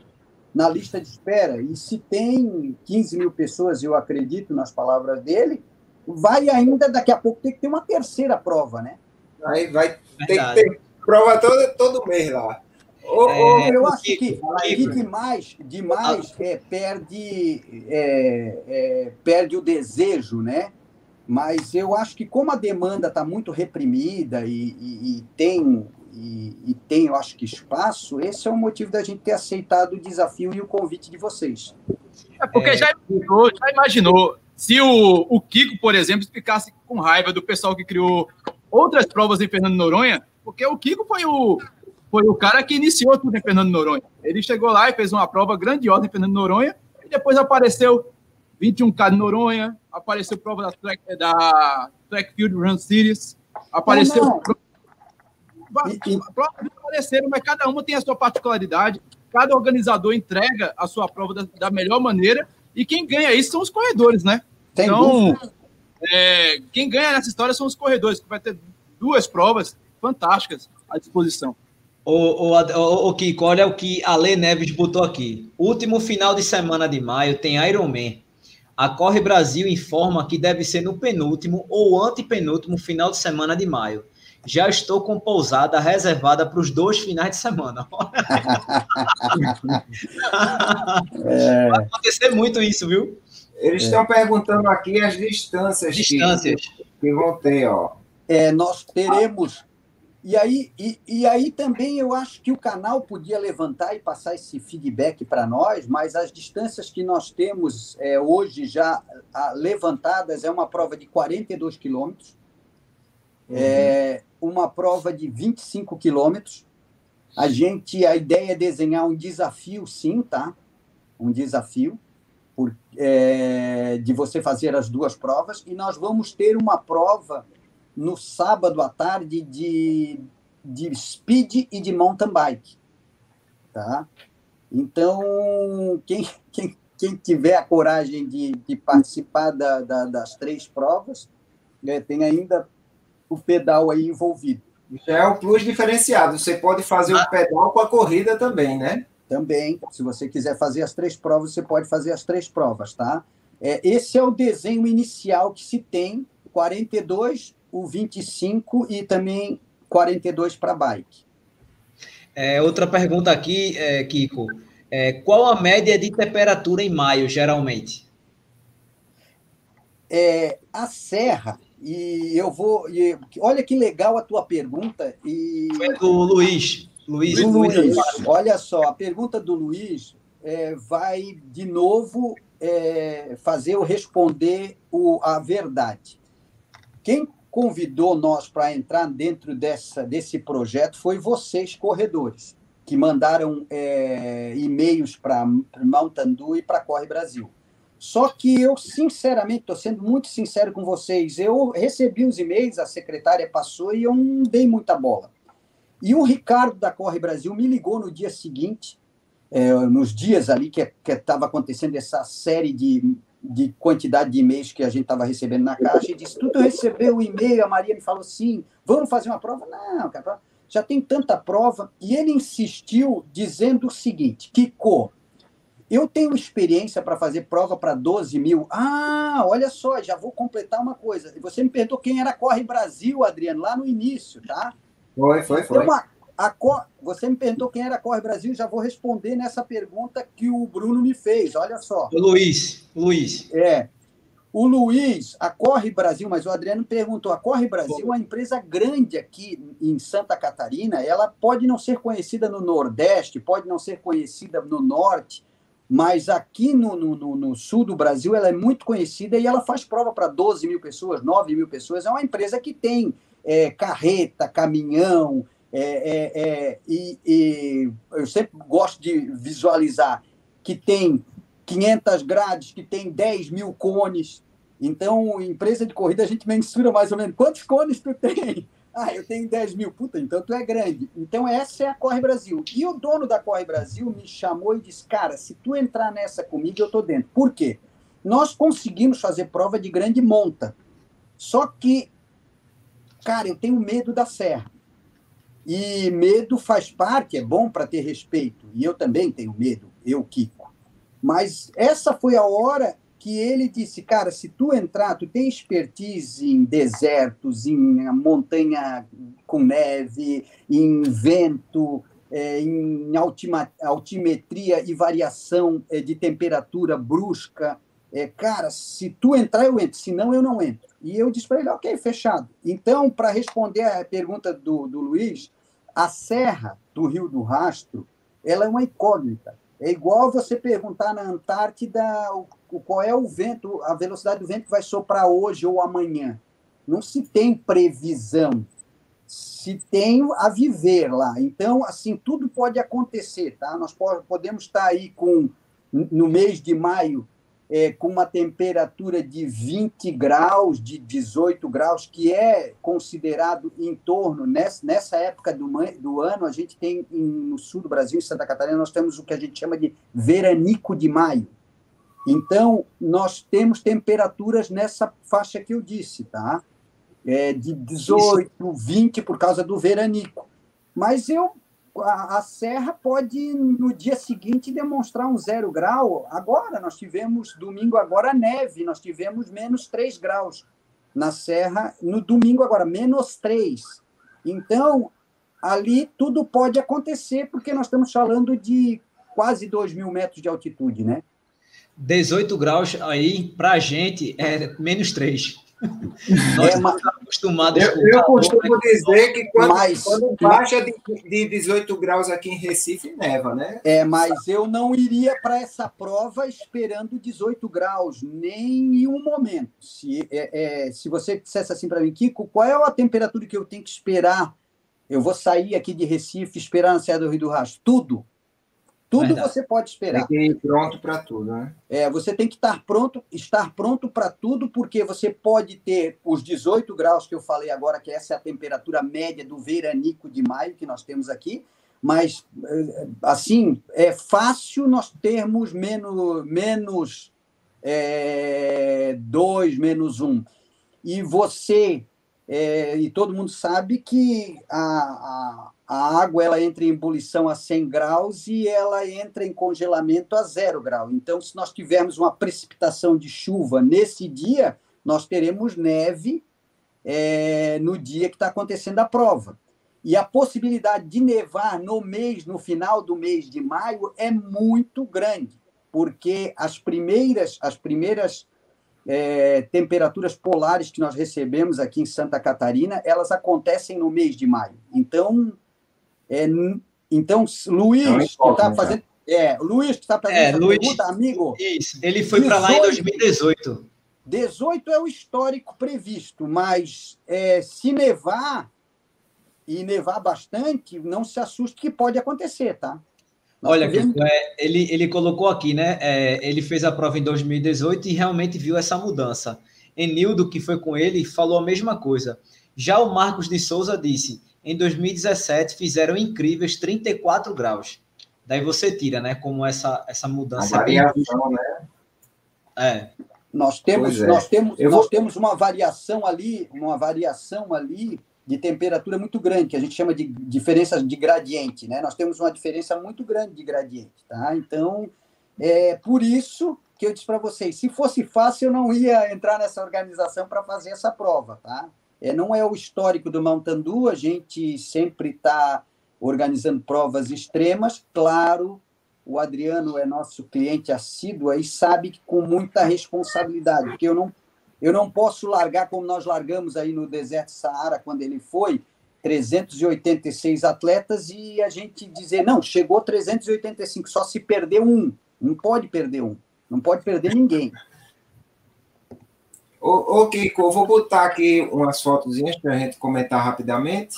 na lista de espera. E se tem 15 mil pessoas, eu acredito nas palavras dele, vai ainda, daqui a pouco, ter que ter uma terceira prova, né? Aí vai ter que ter prova todo, todo mês lá. é, eu acho que, que demais, demais é, perde, é, é, perde o desejo, né? Mas eu acho que como a demanda está muito reprimida e, e, e tem e, e, tem, eu acho que espaço, esse é o motivo da gente ter aceitado o desafio e o convite de vocês. É porque é... Já, imaginou, já imaginou se o, o Kiko, por exemplo, ficasse com raiva do pessoal que criou outras provas em Fernando Noronha, porque o Kiko foi o, foi o cara que iniciou tudo em Fernando Noronha. Ele chegou lá e fez uma prova grandiosa em Fernando Noronha, e depois apareceu 21K de Noronha, apareceu prova da Track, da track Field Run Series, apareceu. Não, não. Provas apareceram, mas cada uma tem a sua particularidade, cada organizador entrega a sua prova da, da melhor maneira, e quem ganha isso são os corredores, né? Tem então, é, quem ganha nessa história são os corredores, que vai ter duas provas fantásticas à disposição. O, o, o, o Kiko, olha o que a Lê Neves botou aqui. Último final de semana de maio tem Ironman. A Corre Brasil informa que deve ser no penúltimo ou antepenúltimo final de semana de maio. Já estou com pousada reservada para os dois finais de semana. é. Vai acontecer muito isso, viu? Eles estão perguntando aqui as distâncias, Distâncias. Que, que vão ter, ó. É, nós teremos. E aí, e, e aí também eu acho que o canal podia levantar e passar esse feedback para nós, mas as distâncias que nós temos é, hoje já levantadas é uma prova de 42 quilômetros, é, uma prova de 25 quilômetros. A gente, a ideia é desenhar um desafio, sim, tá? Um desafio por, é, de você fazer as duas provas e nós vamos ter uma prova no sábado à tarde de, de speed e de mountain bike. Tá? Então, quem, quem, quem tiver a coragem de, de participar da, da, das três provas, né, tem ainda o pedal aí envolvido. Já é o plus diferenciado. Você pode fazer o pedal com a corrida também, né? Também. Se você quiser fazer as três provas, você pode fazer as três provas, tá? É, esse é o desenho inicial que se tem, 42 o 25 e também 42 para bike. É, outra pergunta aqui, é, Kiko. É, qual a média de temperatura em maio, geralmente? É, a serra, e eu vou. E, olha que legal a tua pergunta. E... Foi do Luiz. Luiz, do Luiz, Luiz. Olha só, a pergunta do Luiz é, vai de novo é, fazer eu responder o, a verdade. Quem convidou nós para entrar dentro dessa, desse projeto foi vocês, corredores, que mandaram é, e-mails para Mountain Dew e para Corre Brasil. Só que eu, sinceramente, estou sendo muito sincero com vocês, eu recebi os e-mails, a secretária passou e eu não dei muita bola. E o Ricardo da Corre Brasil me ligou no dia seguinte, é, nos dias ali que estava acontecendo essa série de de quantidade de e-mails que a gente estava recebendo na caixa e disse: Tudo recebeu o e-mail. A Maria me falou sim, vamos fazer uma prova? Não, já tem tanta prova. E ele insistiu dizendo o seguinte: Kiko, eu tenho experiência para fazer prova para 12 mil. Ah, olha só, já vou completar uma coisa. Você me perguntou quem era Corre Brasil, Adriano, lá no início, tá? Foi, foi, foi. Então, a Cor... Você me perguntou quem era Corre Brasil, já vou responder nessa pergunta que o Bruno me fez. Olha só. O Luiz. Luiz. É. O Luiz, a Corre Brasil, mas o Adriano perguntou: a Corre Brasil é uma empresa grande aqui em Santa Catarina. Ela pode não ser conhecida no Nordeste, pode não ser conhecida no Norte, mas aqui no, no, no sul do Brasil ela é muito conhecida e ela faz prova para 12 mil pessoas, 9 mil pessoas. É uma empresa que tem é, carreta, caminhão, é, é, é, e, e, eu sempre gosto de visualizar que tem 500 grades, que tem 10 mil cones. Então, empresa de corrida, a gente mensura mais ou menos quantos cones tu tem. Ah, eu tenho 10 mil. Puta, então tu é grande. Então, essa é a Corre Brasil. E o dono da Corre Brasil me chamou e disse: Cara, se tu entrar nessa comigo, eu tô dentro. Por quê? Nós conseguimos fazer prova de grande monta. Só que, cara, eu tenho medo da serra. E medo faz parte, é bom para ter respeito. E eu também tenho medo, eu, Kiko. Mas essa foi a hora que ele disse, cara, se tu entrar, tu tem expertise em desertos, em montanha com neve, em vento, é, em altima, altimetria e variação é, de temperatura brusca. É, cara, se tu entrar, eu entro, senão eu não entro. E eu disse para ele, ok, fechado. Então, para responder a pergunta do, do Luiz, a serra do Rio do Rastro, ela é uma incógnita. É igual você perguntar na Antártida qual é o vento, a velocidade do vento que vai soprar hoje ou amanhã. Não se tem previsão, se tem a viver lá. Então, assim, tudo pode acontecer, tá? Nós podemos estar aí com no mês de maio é, com uma temperatura de 20 graus, de 18 graus, que é considerado em torno, nessa, nessa época do, do ano, a gente tem em, no sul do Brasil, em Santa Catarina, nós temos o que a gente chama de veranico de maio. Então, nós temos temperaturas nessa faixa que eu disse, tá? É, de 18, Isso. 20 por causa do veranico. Mas eu a, a, serra pode, no dia seguinte, demonstrar um zero grau. Agora, nós tivemos, domingo agora, neve, nós tivemos menos 3 graus na serra, no domingo agora, menos 3. Então, ali tudo pode acontecer, porque nós estamos falando de quase 2 mil metros de altitude, né? 18 graus aí, para a gente, é menos 3. Nós é, estamos acostumados eu, com Eu costumo né? dizer que quando, mas, quando baixa de, de 18 graus aqui em Recife, neva, né? É, mas eu não iria para essa prova esperando 18 graus, nem em um momento. Se, é, é, se você dissesse assim para mim, Kiko, qual é a temperatura que eu tenho que esperar? Eu vou sair aqui de Recife, esperar na Serra do Rio do Rastro. Tudo. Tudo Verdade. você pode esperar. Tem que ir pronto para tudo, né? É, você tem que estar pronto, estar pronto para tudo, porque você pode ter os 18 graus que eu falei agora, que essa é a temperatura média do veranico de maio que nós temos aqui, mas eh, assim é fácil nós termos menos menos é, dois, menos um. E você é, e todo mundo sabe que a, a a água ela entra em ebulição a 100 graus e ela entra em congelamento a zero grau. Então, se nós tivermos uma precipitação de chuva nesse dia, nós teremos neve é, no dia que está acontecendo a prova. E a possibilidade de nevar no mês, no final do mês de maio, é muito grande, porque as primeiras, as primeiras é, temperaturas polares que nós recebemos aqui em Santa Catarina, elas acontecem no mês de maio. Então, é, então, Luiz, é que está fazendo. É, Luiz, que está fazendo é, essa Luiz, pergunta, amigo. Isso, ele foi para lá em 2018. 18 é o histórico previsto, mas é, se nevar e nevar bastante, não se assuste que pode acontecer, tá? Nós Olha, tivemos... é, ele, ele colocou aqui, né? É, ele fez a prova em 2018 e realmente viu essa mudança. Enildo, que foi com ele, falou a mesma coisa. Já o Marcos de Souza disse: em 2017 fizeram incríveis 34 graus. Daí você tira, né? Como essa, essa mudança. A variação, né? É. Nós temos, é. nós, temos, nós vou... temos uma variação ali, uma variação ali de temperatura muito grande, que a gente chama de diferença de gradiente, né? Nós temos uma diferença muito grande de gradiente, tá? Então, é por isso que eu disse para vocês, se fosse fácil, eu não ia entrar nessa organização para fazer essa prova, tá? É, não é o histórico do Mountain a gente sempre está organizando provas extremas. Claro, o Adriano é nosso cliente assíduo e sabe que com muita responsabilidade, porque eu não, eu não posso largar como nós largamos aí no deserto Saara quando ele foi, 386 atletas e a gente dizer, não, chegou 385, só se perdeu um. Não pode perder um, não pode perder ninguém. Ô, ô Kiko, eu vou botar aqui umas fotozinhas para a gente comentar rapidamente.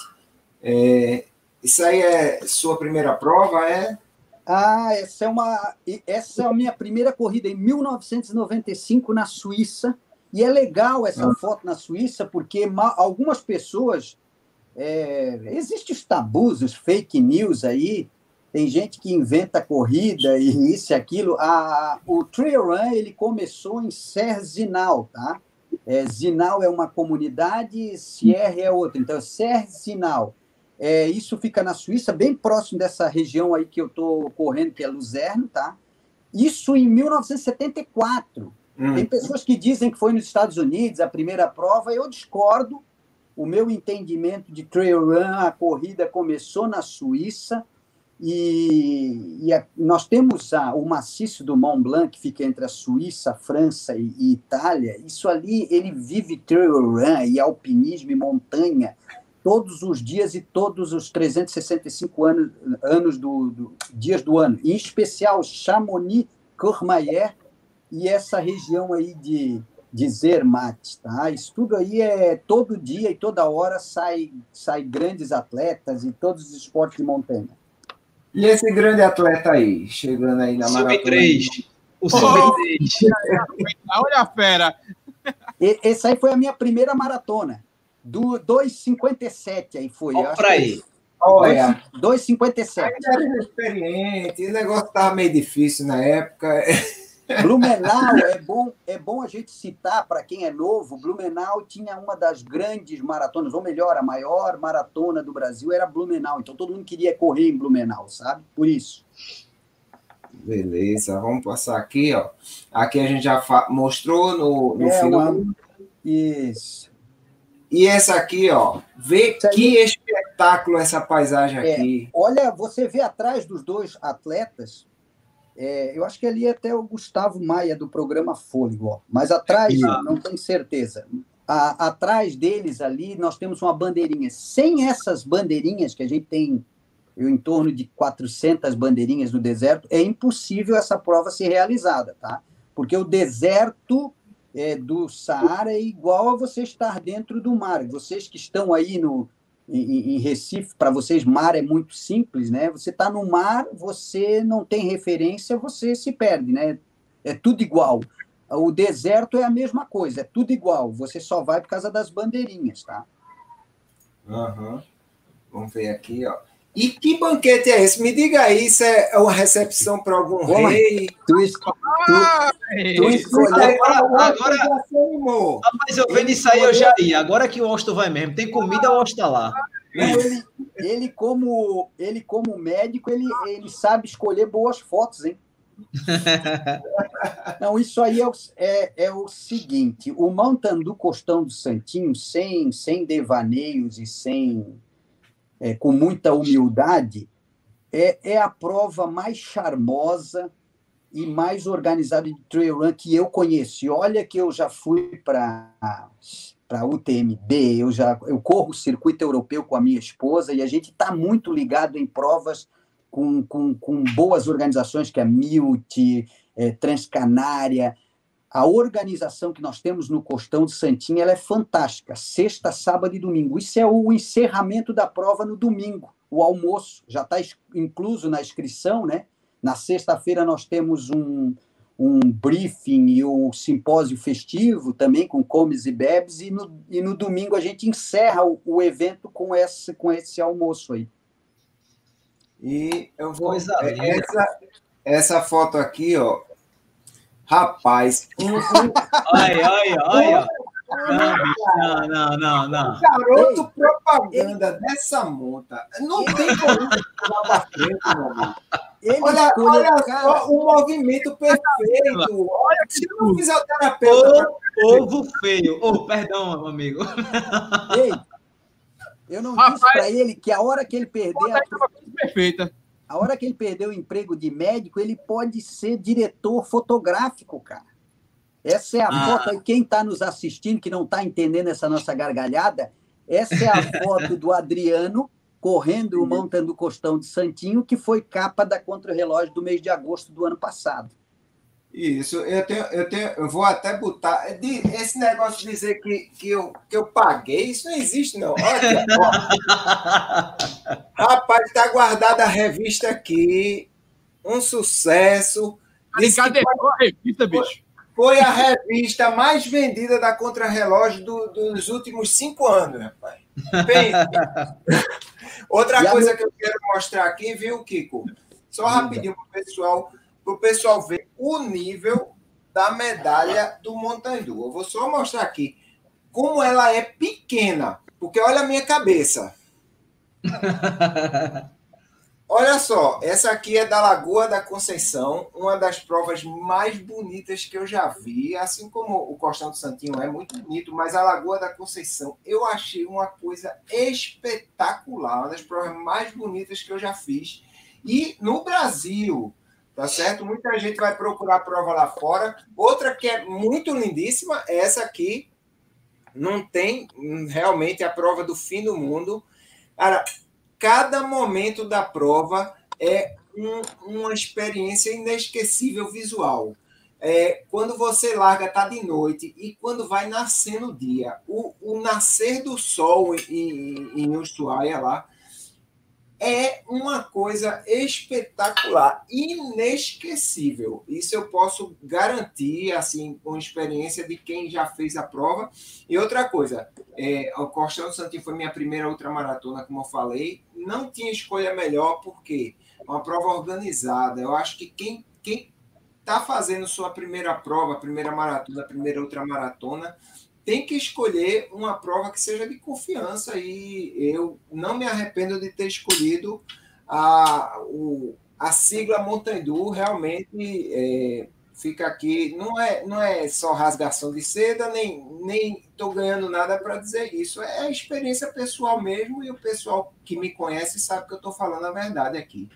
É, isso aí é sua primeira prova, é? Ah, essa é uma, essa é a minha primeira corrida em 1995 na Suíça. E é legal essa ah. foto na Suíça porque algumas pessoas é, existem os tabus, os fake news aí. Tem gente que inventa corrida e isso e aquilo. A, o Trail Run ele começou em Serginal, tá? É, Zinal é uma comunidade, Sierra é outra. Então, Serra Zinal. É, isso fica na Suíça, bem próximo dessa região aí que eu estou correndo, que é Luzerno, tá? Isso em 1974. Hum. Tem pessoas que dizem que foi nos Estados Unidos a primeira prova, eu discordo. O meu entendimento de trail run, a corrida começou na Suíça, e, e a, nós temos a, o maciço do Mont Blanc, que fica entre a Suíça, França e, e Itália. Isso ali, ele vive trail run e alpinismo e montanha todos os dias e todos os 365 anos, anos do, do dias do ano. Em especial, Chamonix, Courmayeur e essa região aí de, de Zermatt, tá? Isso tudo aí é todo dia e toda hora sai, sai grandes atletas e todos os esportes de montanha. E esse grande atleta aí, chegando aí na maratona? Sub-3. O Sub-3. Olha a fera. Esse aí foi a minha primeira maratona. Do 2,57 aí foi. Olha para aí. Olha. 2,57. Era experiente, o negócio estava meio difícil na época. Blumenau é bom, é bom a gente citar para quem é novo. Blumenau tinha uma das grandes maratonas, ou melhor, a maior maratona do Brasil era Blumenau. Então todo mundo queria correr em Blumenau, sabe? Por isso. Beleza, vamos passar aqui, ó. Aqui a gente já mostrou no, no é final. Uma... Isso. E essa aqui, ó, vê que espetáculo essa paisagem é, aqui. Olha, você vê atrás dos dois atletas é, eu acho que ali é até o Gustavo Maia do programa Fôlego, mas atrás, não tenho certeza. A, atrás deles ali, nós temos uma bandeirinha. Sem essas bandeirinhas, que a gente tem em torno de 400 bandeirinhas no deserto, é impossível essa prova ser realizada, tá? Porque o deserto é, do Saara é igual a você estar dentro do mar. Vocês que estão aí no, em, Recife, para vocês, mar é muito simples, né? Você está no mar, você não tem referência, você se perde, né? É tudo igual. O deserto é a mesma coisa, é tudo igual. Você só vai por causa das bandeirinhas, tá? Uhum. Vamos ver aqui, ó. E que banquete é esse? Me diga aí, isso é uma recepção para algum Pô, rei? Tu, esco... tu, tu escolheu. Agora, agora, rapaz, eu vendo isso aí, eu já ia. Agora que o Osto vai mesmo, tem comida, o Osto tá lá. Ele, ele, como, ele, como médico, ele, ele sabe escolher boas fotos, hein? Não, isso aí é o, é, é o seguinte: o Montandu Costão do Santinho, sem, sem devaneios e sem é, com muita humildade, é, é a prova mais charmosa e mais organizada de trail run que eu conheci. Olha que eu já fui para para UTMB, eu já eu corro o circuito europeu com a minha esposa e a gente está muito ligado em provas com, com, com boas organizações que é a Milt, é, Transcanária, a organização que nós temos no Costão de Santinha ela é fantástica. Sexta, sábado e domingo. Isso é o encerramento da prova no domingo. O almoço já está incluso na inscrição, né? Na sexta-feira nós temos um, um briefing e o um simpósio festivo também com comes e bebes e no, e no domingo a gente encerra o, o evento com esse, com esse almoço aí. E eu vou. Coisa essa, essa foto aqui, ó, Rapaz, um, um... olha, olha, olha. Não, não, não, não. Garoto propaganda dessa monta. Não tem como lá pra frente, meu amigo. Ele olha, olha só o movimento perfeito. Olha que não fisioterapeuta. Ovo feio. Oh, perdão, amigo. Ei, eu não Rapaz, disse para ele que a hora que ele perder a... perfeita. A hora que ele perdeu o emprego de médico, ele pode ser diretor fotográfico, cara. Essa é a ah. foto aí. Quem está nos assistindo, que não está entendendo essa nossa gargalhada, essa é a foto do Adriano correndo o montando do Costão de Santinho, que foi capa da Contra-Relógio do mês de agosto do ano passado. Isso, eu tenho, eu tenho, eu vou até botar. Esse negócio de dizer que, que, eu, que eu paguei, isso não existe, não. Olha, Rapaz, está guardada a revista aqui. Um sucesso. Cadê a revista, bicho? Foi a revista mais vendida da Contra-Relógio do, dos últimos cinco anos, rapaz. Outra e coisa a... que eu quero mostrar aqui, viu, Kiko? Só rapidinho para o pessoal para o pessoal ver o nível da medalha do Montandu. Eu vou só mostrar aqui como ela é pequena, porque olha a minha cabeça. Olha só, essa aqui é da Lagoa da Conceição, uma das provas mais bonitas que eu já vi, assim como o Costão do Santinho é muito bonito, mas a Lagoa da Conceição eu achei uma coisa espetacular, uma das provas mais bonitas que eu já fiz. E no Brasil, tá certo? Muita gente vai procurar prova lá fora. Outra que é muito lindíssima, é essa aqui. Não tem hum, realmente a prova do fim do mundo. Cara, cada momento da prova é um, uma experiência inesquecível visual. É, quando você larga, tá de noite, e quando vai nascendo o dia. O, o nascer do sol em, em Ushuaia lá é uma coisa espetacular, inesquecível. Isso eu posso garantir, assim, com experiência de quem já fez a prova. E outra coisa, é, o Costão do Santinho foi minha primeira ultramaratona, como eu falei. Não tinha escolha melhor, porque é uma prova organizada. Eu acho que quem quem está fazendo sua primeira prova, primeira maratona, primeira ultramaratona, tem que escolher uma prova que seja de confiança e eu não me arrependo de ter escolhido a, o, a sigla Montandu, realmente é, fica aqui, não é, não é só rasgação de seda, nem nem estou ganhando nada para dizer isso, é experiência pessoal mesmo e o pessoal que me conhece sabe que eu estou falando a verdade aqui.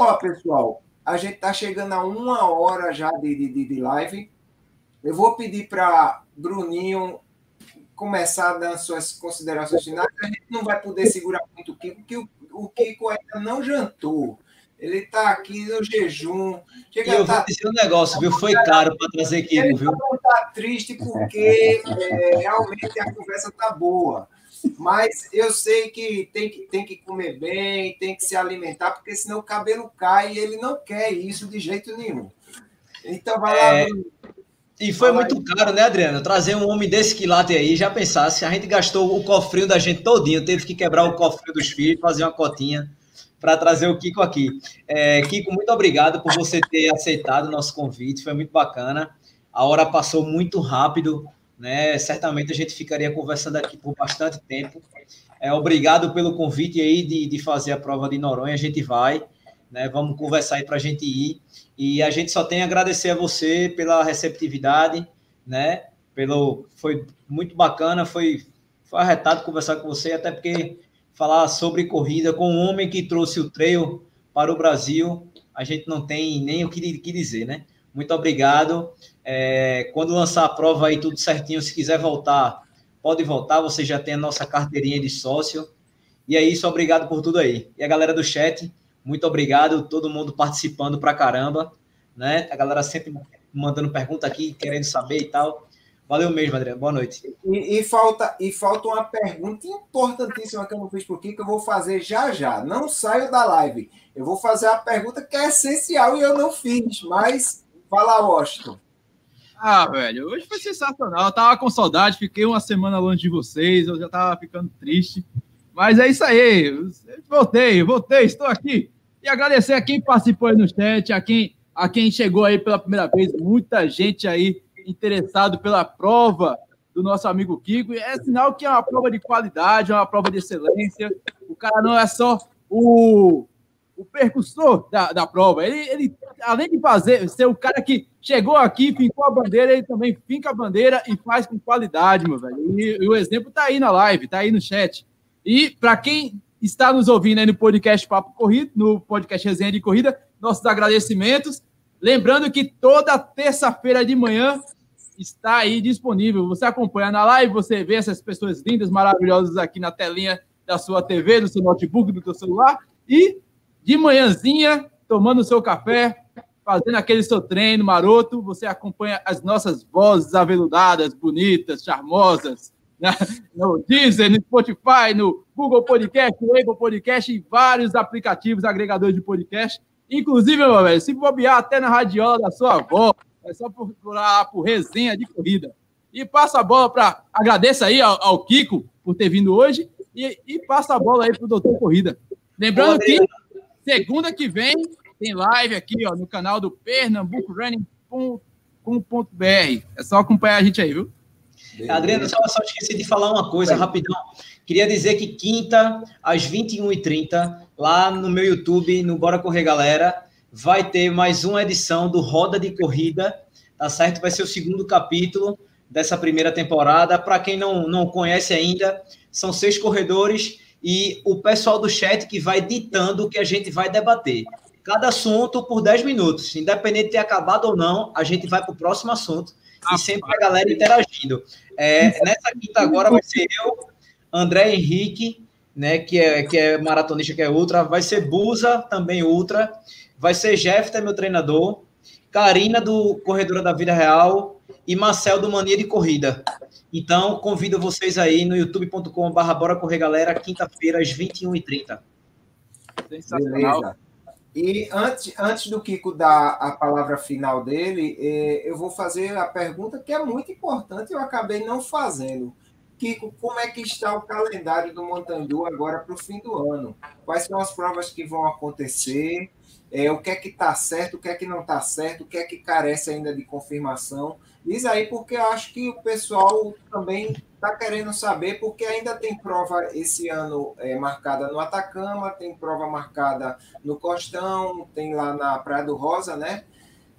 Ó, pessoal, A gente está chegando a uma hora já de, de, de live. Eu vou pedir para Bruninho começar dando suas considerações finais. A gente não vai poder segurar muito o Kiko, porque o, o Kiko ainda não jantou. Ele está aqui no jejum. Chega eu tá... vou dizer um negócio, viu? Foi caro para trazer Kiko, viu? Ele está triste porque é, realmente a conversa está boa. Mas eu sei que tem, que tem que comer bem, tem que se alimentar, porque senão o cabelo cai e ele não quer isso de jeito nenhum. Então vai lá. É... E foi muito caro, né, Adriano? Trazer um homem desse quilate aí, já pensasse, a gente gastou o cofrinho da gente todinho, teve que quebrar o cofrinho dos filhos, fazer uma cotinha para trazer o Kiko aqui. É, Kiko, muito obrigado por você ter aceitado o nosso convite, foi muito bacana. A hora passou muito rápido, né? Certamente a gente ficaria conversando aqui por bastante tempo. É, obrigado pelo convite aí de, de fazer a prova de Noronha, a gente vai, né? Vamos conversar aí para a gente ir. E a gente só tem a agradecer a você pela receptividade, né? Pelo, foi muito bacana, foi, foi arretado conversar com você, até porque falar sobre corrida com um homem que trouxe o trail para o Brasil, a gente não tem nem o que, que dizer, né? Muito obrigado. É, quando lançar a prova aí tudo certinho, se quiser voltar, pode voltar, você já tem a nossa carteirinha de sócio. E é isso, obrigado por tudo aí. E a galera do chat, muito obrigado, todo mundo participando pra caramba, né? A galera sempre mandando pergunta aqui, querendo saber e tal. Valeu mesmo, Adriano. Boa noite. E, e, falta, e falta uma pergunta importantíssima que eu não fiz por aqui, que eu vou fazer já já. Não saio da live. Eu vou fazer a pergunta que é essencial e eu não fiz, mas fala, Washington. Ah, velho, hoje foi sensacional. Eu tava com saudade, fiquei uma semana longe de vocês, eu já tava ficando triste. Mas é isso aí. Voltei, voltei, estou aqui. E agradecer a quem participou aí no chat, a quem, a quem chegou aí pela primeira vez, muita gente aí interessado pela prova do nosso amigo Kiko. É sinal que é uma prova de qualidade, é uma prova de excelência. O cara não é só o, o percussor da, da prova. Ele, ele, além de fazer, ser o cara que chegou aqui, fincou a bandeira, ele também finca a bandeira e faz com qualidade, meu velho. E, e o exemplo está aí na live, está aí no chat. E para quem está nos ouvindo aí no podcast Papo Corrida, no podcast Resenha de Corrida, nossos agradecimentos. Lembrando que toda terça-feira de manhã está aí disponível. Você acompanha na live, você vê essas pessoas lindas, maravilhosas aqui na telinha da sua TV, do seu notebook, do seu celular. E de manhãzinha, tomando o seu café, fazendo aquele seu treino maroto, você acompanha as nossas vozes aveludadas, bonitas, charmosas? no Deezer, no Spotify, no Google Podcast, no Apple Podcast e vários aplicativos agregadores de podcast. Inclusive, meu velho, se bobear até na radiola da sua avó, é só procurar por resenha de corrida. E passa a bola para. Agradeça aí ao, ao, Kiko por ter vindo hoje e, e passa a bola aí para o Doutor Corrida. Lembrando que segunda que vem tem live aqui ó, no canal do pernambucorunning.com.br. É só acompanhar a gente aí, viu? Adriano, só, só esqueci de falar uma coisa rapidão. Queria dizer que quinta, às 21h30, lá no meu YouTube, no Bora Correr Galera, vai ter mais uma edição do Roda de Corrida, tá certo? Vai ser o segundo capítulo dessa primeira temporada. Para quem não, não conhece ainda, são seis corredores e o pessoal do chat que vai ditando o que a gente vai debater. Cada assunto por 10 minutos, independente de ter acabado ou não, a gente vai para o próximo assunto e sempre a galera interagindo. É, nessa quinta agora vai ser eu, André Henrique, né, que é, que é maratonista, que é ultra, vai ser Busa, também ultra, vai ser Jefter, meu treinador, Karina, do Corredora da Vida Real, e Marcel, do Mania de Corrida. Então, convido vocês aí no youtube.com.br Bora Correr Galera, quinta-feira, às 21h30. Sensacional. Beleza. E antes, antes do Kiko dar a palavra final dele, eh, eu vou fazer a pergunta que é muito importante, eu acabei não fazendo. Kiko, como é que está o calendário do Montandu agora para o fim do ano? Quais são as provas que vão acontecer? É, o que é que está certo, o que é que não está certo, o que é que carece ainda de confirmação. Diz aí, porque acho que o pessoal também está querendo saber, porque ainda tem prova esse ano é, marcada no Atacama, tem prova marcada no Costão, tem lá na Praia do Rosa, né?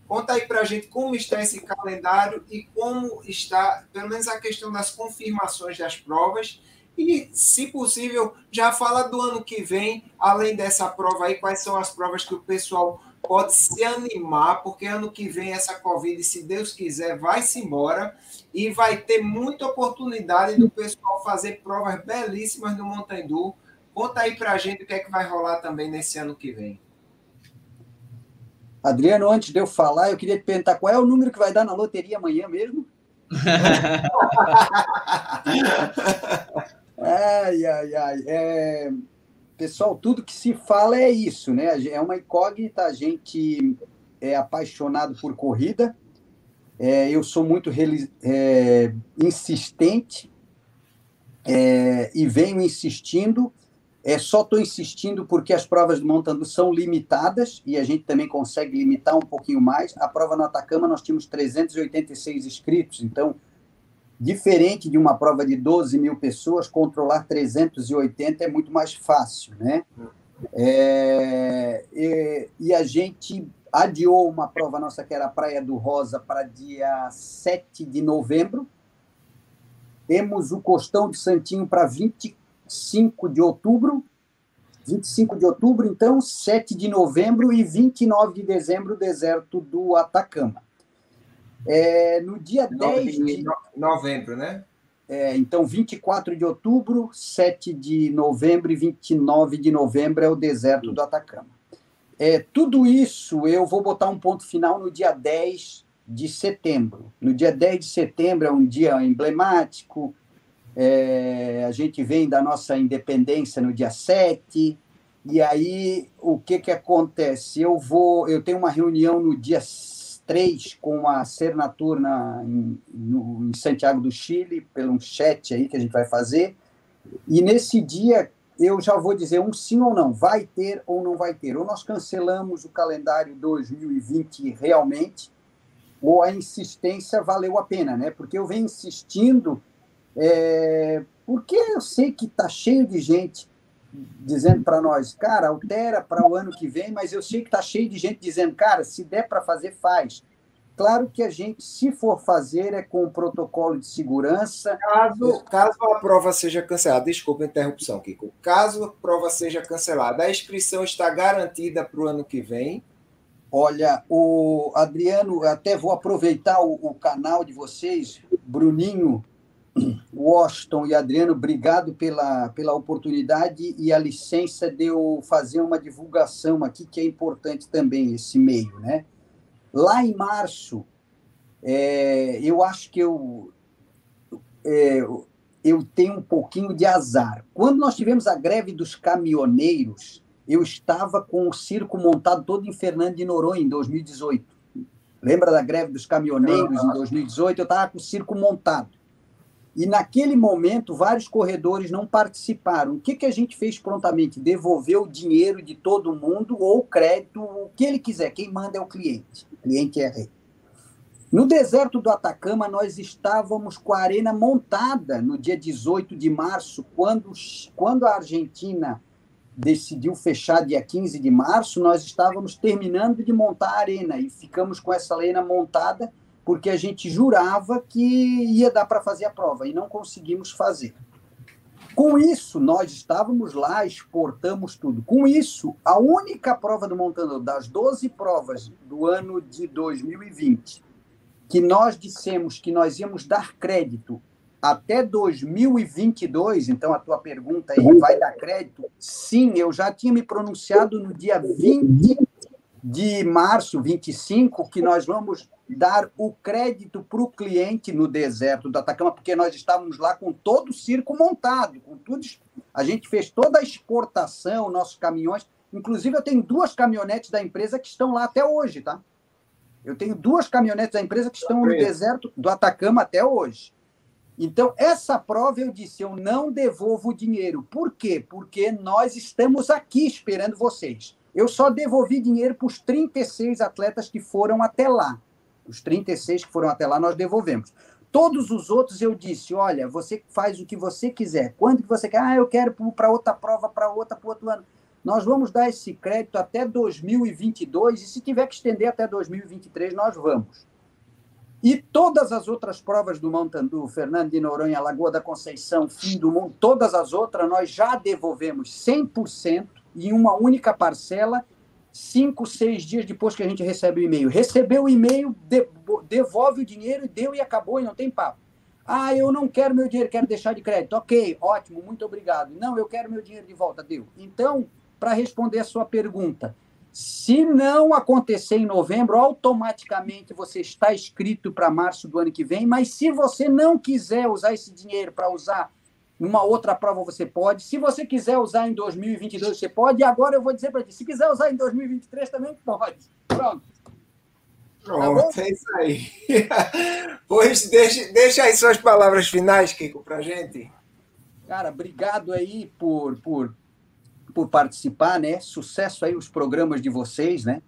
Conta aí para a gente como está esse calendário e como está, pelo menos, a questão das confirmações das provas e, se possível, já fala do ano que vem, além dessa prova aí, quais são as provas que o pessoal pode se animar, porque ano que vem essa Covid, se Deus quiser, vai-se embora e vai ter muita oportunidade do pessoal fazer provas belíssimas no Montandu. Conta aí para a gente o que é que vai rolar também nesse ano que vem. Adriano, antes de eu falar, eu queria te perguntar qual é o número que vai dar na loteria amanhã mesmo? ai, ai, ai. É... Pessoal, tudo que se fala é isso, né? É uma incógnita, a gente é apaixonado por corrida. É, eu sou muito é, insistente é, e venho insistindo é, só estou insistindo porque as provas de montando são limitadas e a gente também consegue limitar um pouquinho mais. A prova no Atacama nós tínhamos 386 inscritos, então, diferente de uma prova de 12 mil pessoas, controlar 380 é muito mais fácil, né? É, e, e a gente adiou uma prova nossa que era a Praia do Rosa para dia 7 de novembro. Temos o Costão de Santinho para 24 5 de outubro, 25 de outubro, então, 7 de novembro e 29 de dezembro, deserto do Atacama. É, no dia 10 de novembro, né? É, então, 24 de outubro, 7 de novembro e 29 de novembro é o deserto do Atacama. É, tudo isso eu vou botar um ponto final no dia 10 de setembro. No dia 10 de setembro é um dia emblemático, é, a gente vem da nossa independência no dia 7, e aí o que, que acontece? Eu vou, eu tenho uma reunião no dia 3 com a Sernatur na, em, no, em Santiago do Chile, pelo chat aí que a gente vai fazer, e nesse dia eu já vou dizer um sim ou não, vai ter ou não vai ter. Ou nós cancelamos o calendário 2020 realmente, ou a insistência valeu a pena, né? Porque eu venho insistindo é, porque eu sei que está cheio de gente dizendo para nós, cara, altera para o ano que vem, mas eu sei que está cheio de gente dizendo, cara, se der para fazer, faz. Claro que a gente, se for fazer, é com o protocolo de segurança. Caso, caso a prova seja cancelada, desculpa a interrupção, Kiko. Caso a prova seja cancelada, a inscrição está garantida para o ano que vem. Olha, o Adriano, até vou aproveitar o, o canal de vocês, Bruninho Washington e Adriano, obrigado pela, pela oportunidade e a licença de eu fazer uma divulgação aqui, que é importante também, esse meio. Né? Lá em março, é, eu acho que eu, é, eu tenho um pouquinho de azar. Quando nós tivemos a greve dos caminhoneiros, eu estava com o circo montado todo em Fernando de Noronha, em 2018. Lembra da greve dos caminhoneiros em 2018? Eu estava com o circo montado. E naquele momento, vários corredores não participaram. O que, que a gente fez prontamente? Devolver o dinheiro de todo mundo ou crédito, o que ele quiser. Quem manda é o cliente. O cliente é rei. No deserto do Atacama, nós estávamos com a arena montada no dia 18 de março, quando, quando a Argentina decidiu fechar dia 15 de março, nós estávamos terminando de montar a arena e ficamos com essa arena montada porque a gente jurava que ia dar para fazer a prova e não conseguimos fazer. Com isso, nós estávamos lá, exportamos tudo. Com isso, a única prova do montador das 12 provas do ano de 2020, que nós dissemos que nós íamos dar crédito até 2022, então a tua pergunta aí vai dar crédito? Sim, eu já tinha me pronunciado no dia 20 de março, 25, que nós vamos dar o crédito para o cliente no deserto do Atacama, porque nós estávamos lá com todo o circo montado, com tudo. A gente fez toda a exportação, nossos caminhões. Inclusive, eu tenho duas caminhonetes da empresa que estão lá até hoje, tá? Eu tenho duas caminhonetes da empresa que estão no deserto do Atacama até hoje. Então, essa prova eu disse, eu não devolvo o dinheiro. Por quê? Porque nós estamos aqui esperando vocês. Eu só devolvi dinheiro para os 36 atletas que foram até lá. Os 36 que foram até lá, nós devolvemos. Todos os outros eu disse: olha, você faz o que você quiser. Quando que você quer? Ah, eu quero para outra prova, para outra, para outro ano. Nós vamos dar esse crédito até 2022 e se tiver que estender até 2023, nós vamos. E todas as outras provas do Montandu, Fernando de Noronha, Lagoa da Conceição, Fim do Mundo, todas as outras nós já devolvemos 100% em uma única parcela cinco, seis dias depois que a gente recebe o e-mail. Recebeu o e-mail, devolve o dinheiro, deu e acabou, e não tem papo. Ah, eu não quero meu dinheiro, quero deixar de crédito. Ok, ótimo, muito obrigado. Não, eu quero meu dinheiro de volta, deu. Então, para responder a sua pergunta, se não acontecer em novembro, automaticamente você está inscrito para março do ano que vem, mas se você não quiser usar esse dinheiro para usar numa outra prova, você pode. Se você quiser usar em 2022, você pode. E agora eu vou dizer para ti, se quiser usar em 2023, também pode. Pronto. Pronto, tá é isso aí. pois deixa, deixa aí suas palavras finais, Kiko, para gente. Cara, obrigado aí por, por por participar, né? Sucesso aí os programas de vocês, né?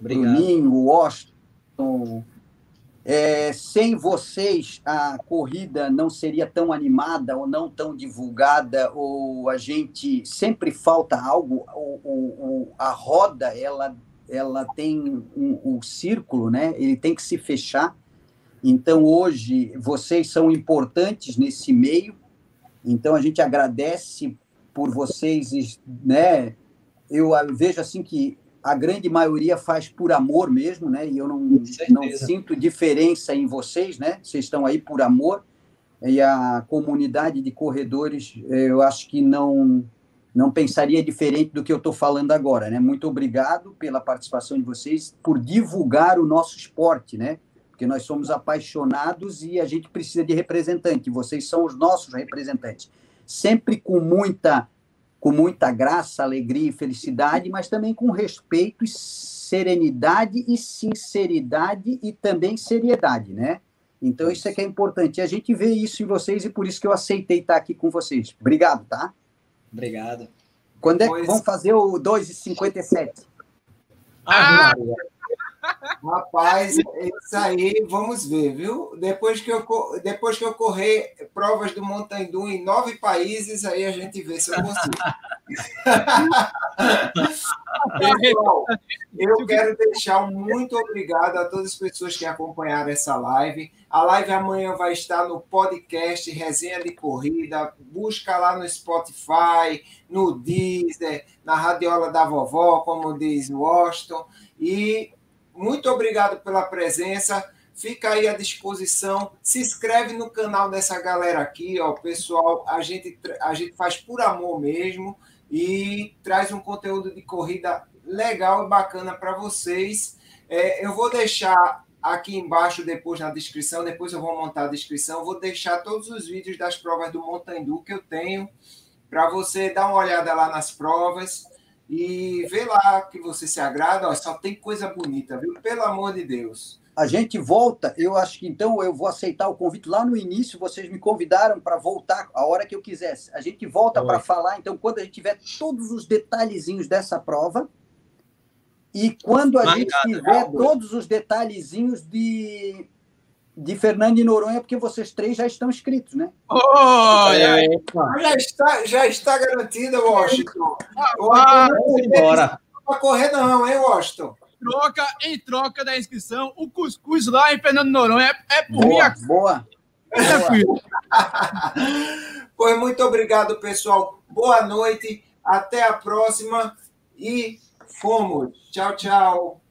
Obrigado. Bruninho, Washington. É, sem vocês, a corrida não seria tão animada ou não tão divulgada, ou a gente sempre falta algo. O, o, a roda, ela, ela tem um, um círculo, né? Ele tem que se fechar. Então, hoje, vocês são importantes nesse meio. Então, a gente agradece por vocês, né? Eu vejo assim que a grande maioria faz por amor mesmo, né? E eu não, não sinto diferença em vocês, né? Vocês estão aí por amor. E a comunidade de corredores, eu acho que não não pensaria diferente do que eu estou falando agora, né? Muito obrigado pela participação de vocês, por divulgar o nosso esporte, né? Porque nós somos apaixonados e a gente precisa de representante. Vocês são os nossos representantes sempre com muita com muita graça, alegria e felicidade, mas também com respeito, serenidade e sinceridade e também seriedade, né? Então isso é que é importante. E a gente vê isso em vocês e por isso que eu aceitei estar aqui com vocês. Obrigado, tá? Obrigado. Quando é que vão fazer o 2,57? Ah, Rapaz, isso aí, vamos ver, viu? Depois que eu, depois que eu correr provas do Montandu em nove países, aí a gente vê se eu consigo. Pessoal, eu quero deixar um muito obrigado a todas as pessoas que acompanharam essa live. A live amanhã vai estar no podcast Resenha de Corrida. Busca lá no Spotify, no Deezer, na Radiola da Vovó, como diz Washington. E muito obrigado pela presença. Fica aí à disposição. Se inscreve no canal dessa galera aqui, ó, pessoal. A gente, a gente faz por amor mesmo e traz um conteúdo de corrida legal e bacana para vocês. É, eu vou deixar aqui embaixo, depois na descrição, depois eu vou montar a descrição, vou deixar todos os vídeos das provas do Montandu que eu tenho, para você dar uma olhada lá nas provas e vê lá que você se agrada, ó, só tem coisa bonita, viu? Pelo amor de Deus. A gente volta, eu acho que então eu vou aceitar o convite lá no início, vocês me convidaram para voltar a hora que eu quisesse. A gente volta para falar, então, quando a gente tiver todos os detalhezinhos dessa prova, e quando a gente tiver todos os detalhezinhos de de Fernando de Noronha, porque vocês três já estão inscritos, né? Olha aí! Já está, já está garantida, Washington. Ah, embora. Não vai correr, não, hein, Washington? Troca, em troca da inscrição, o cuscuz lá em Fernando de Noronha é, é por boa, minha. Boa. Tranquilo. pois muito obrigado, pessoal. Boa noite, até a próxima e fomos. Tchau, tchau.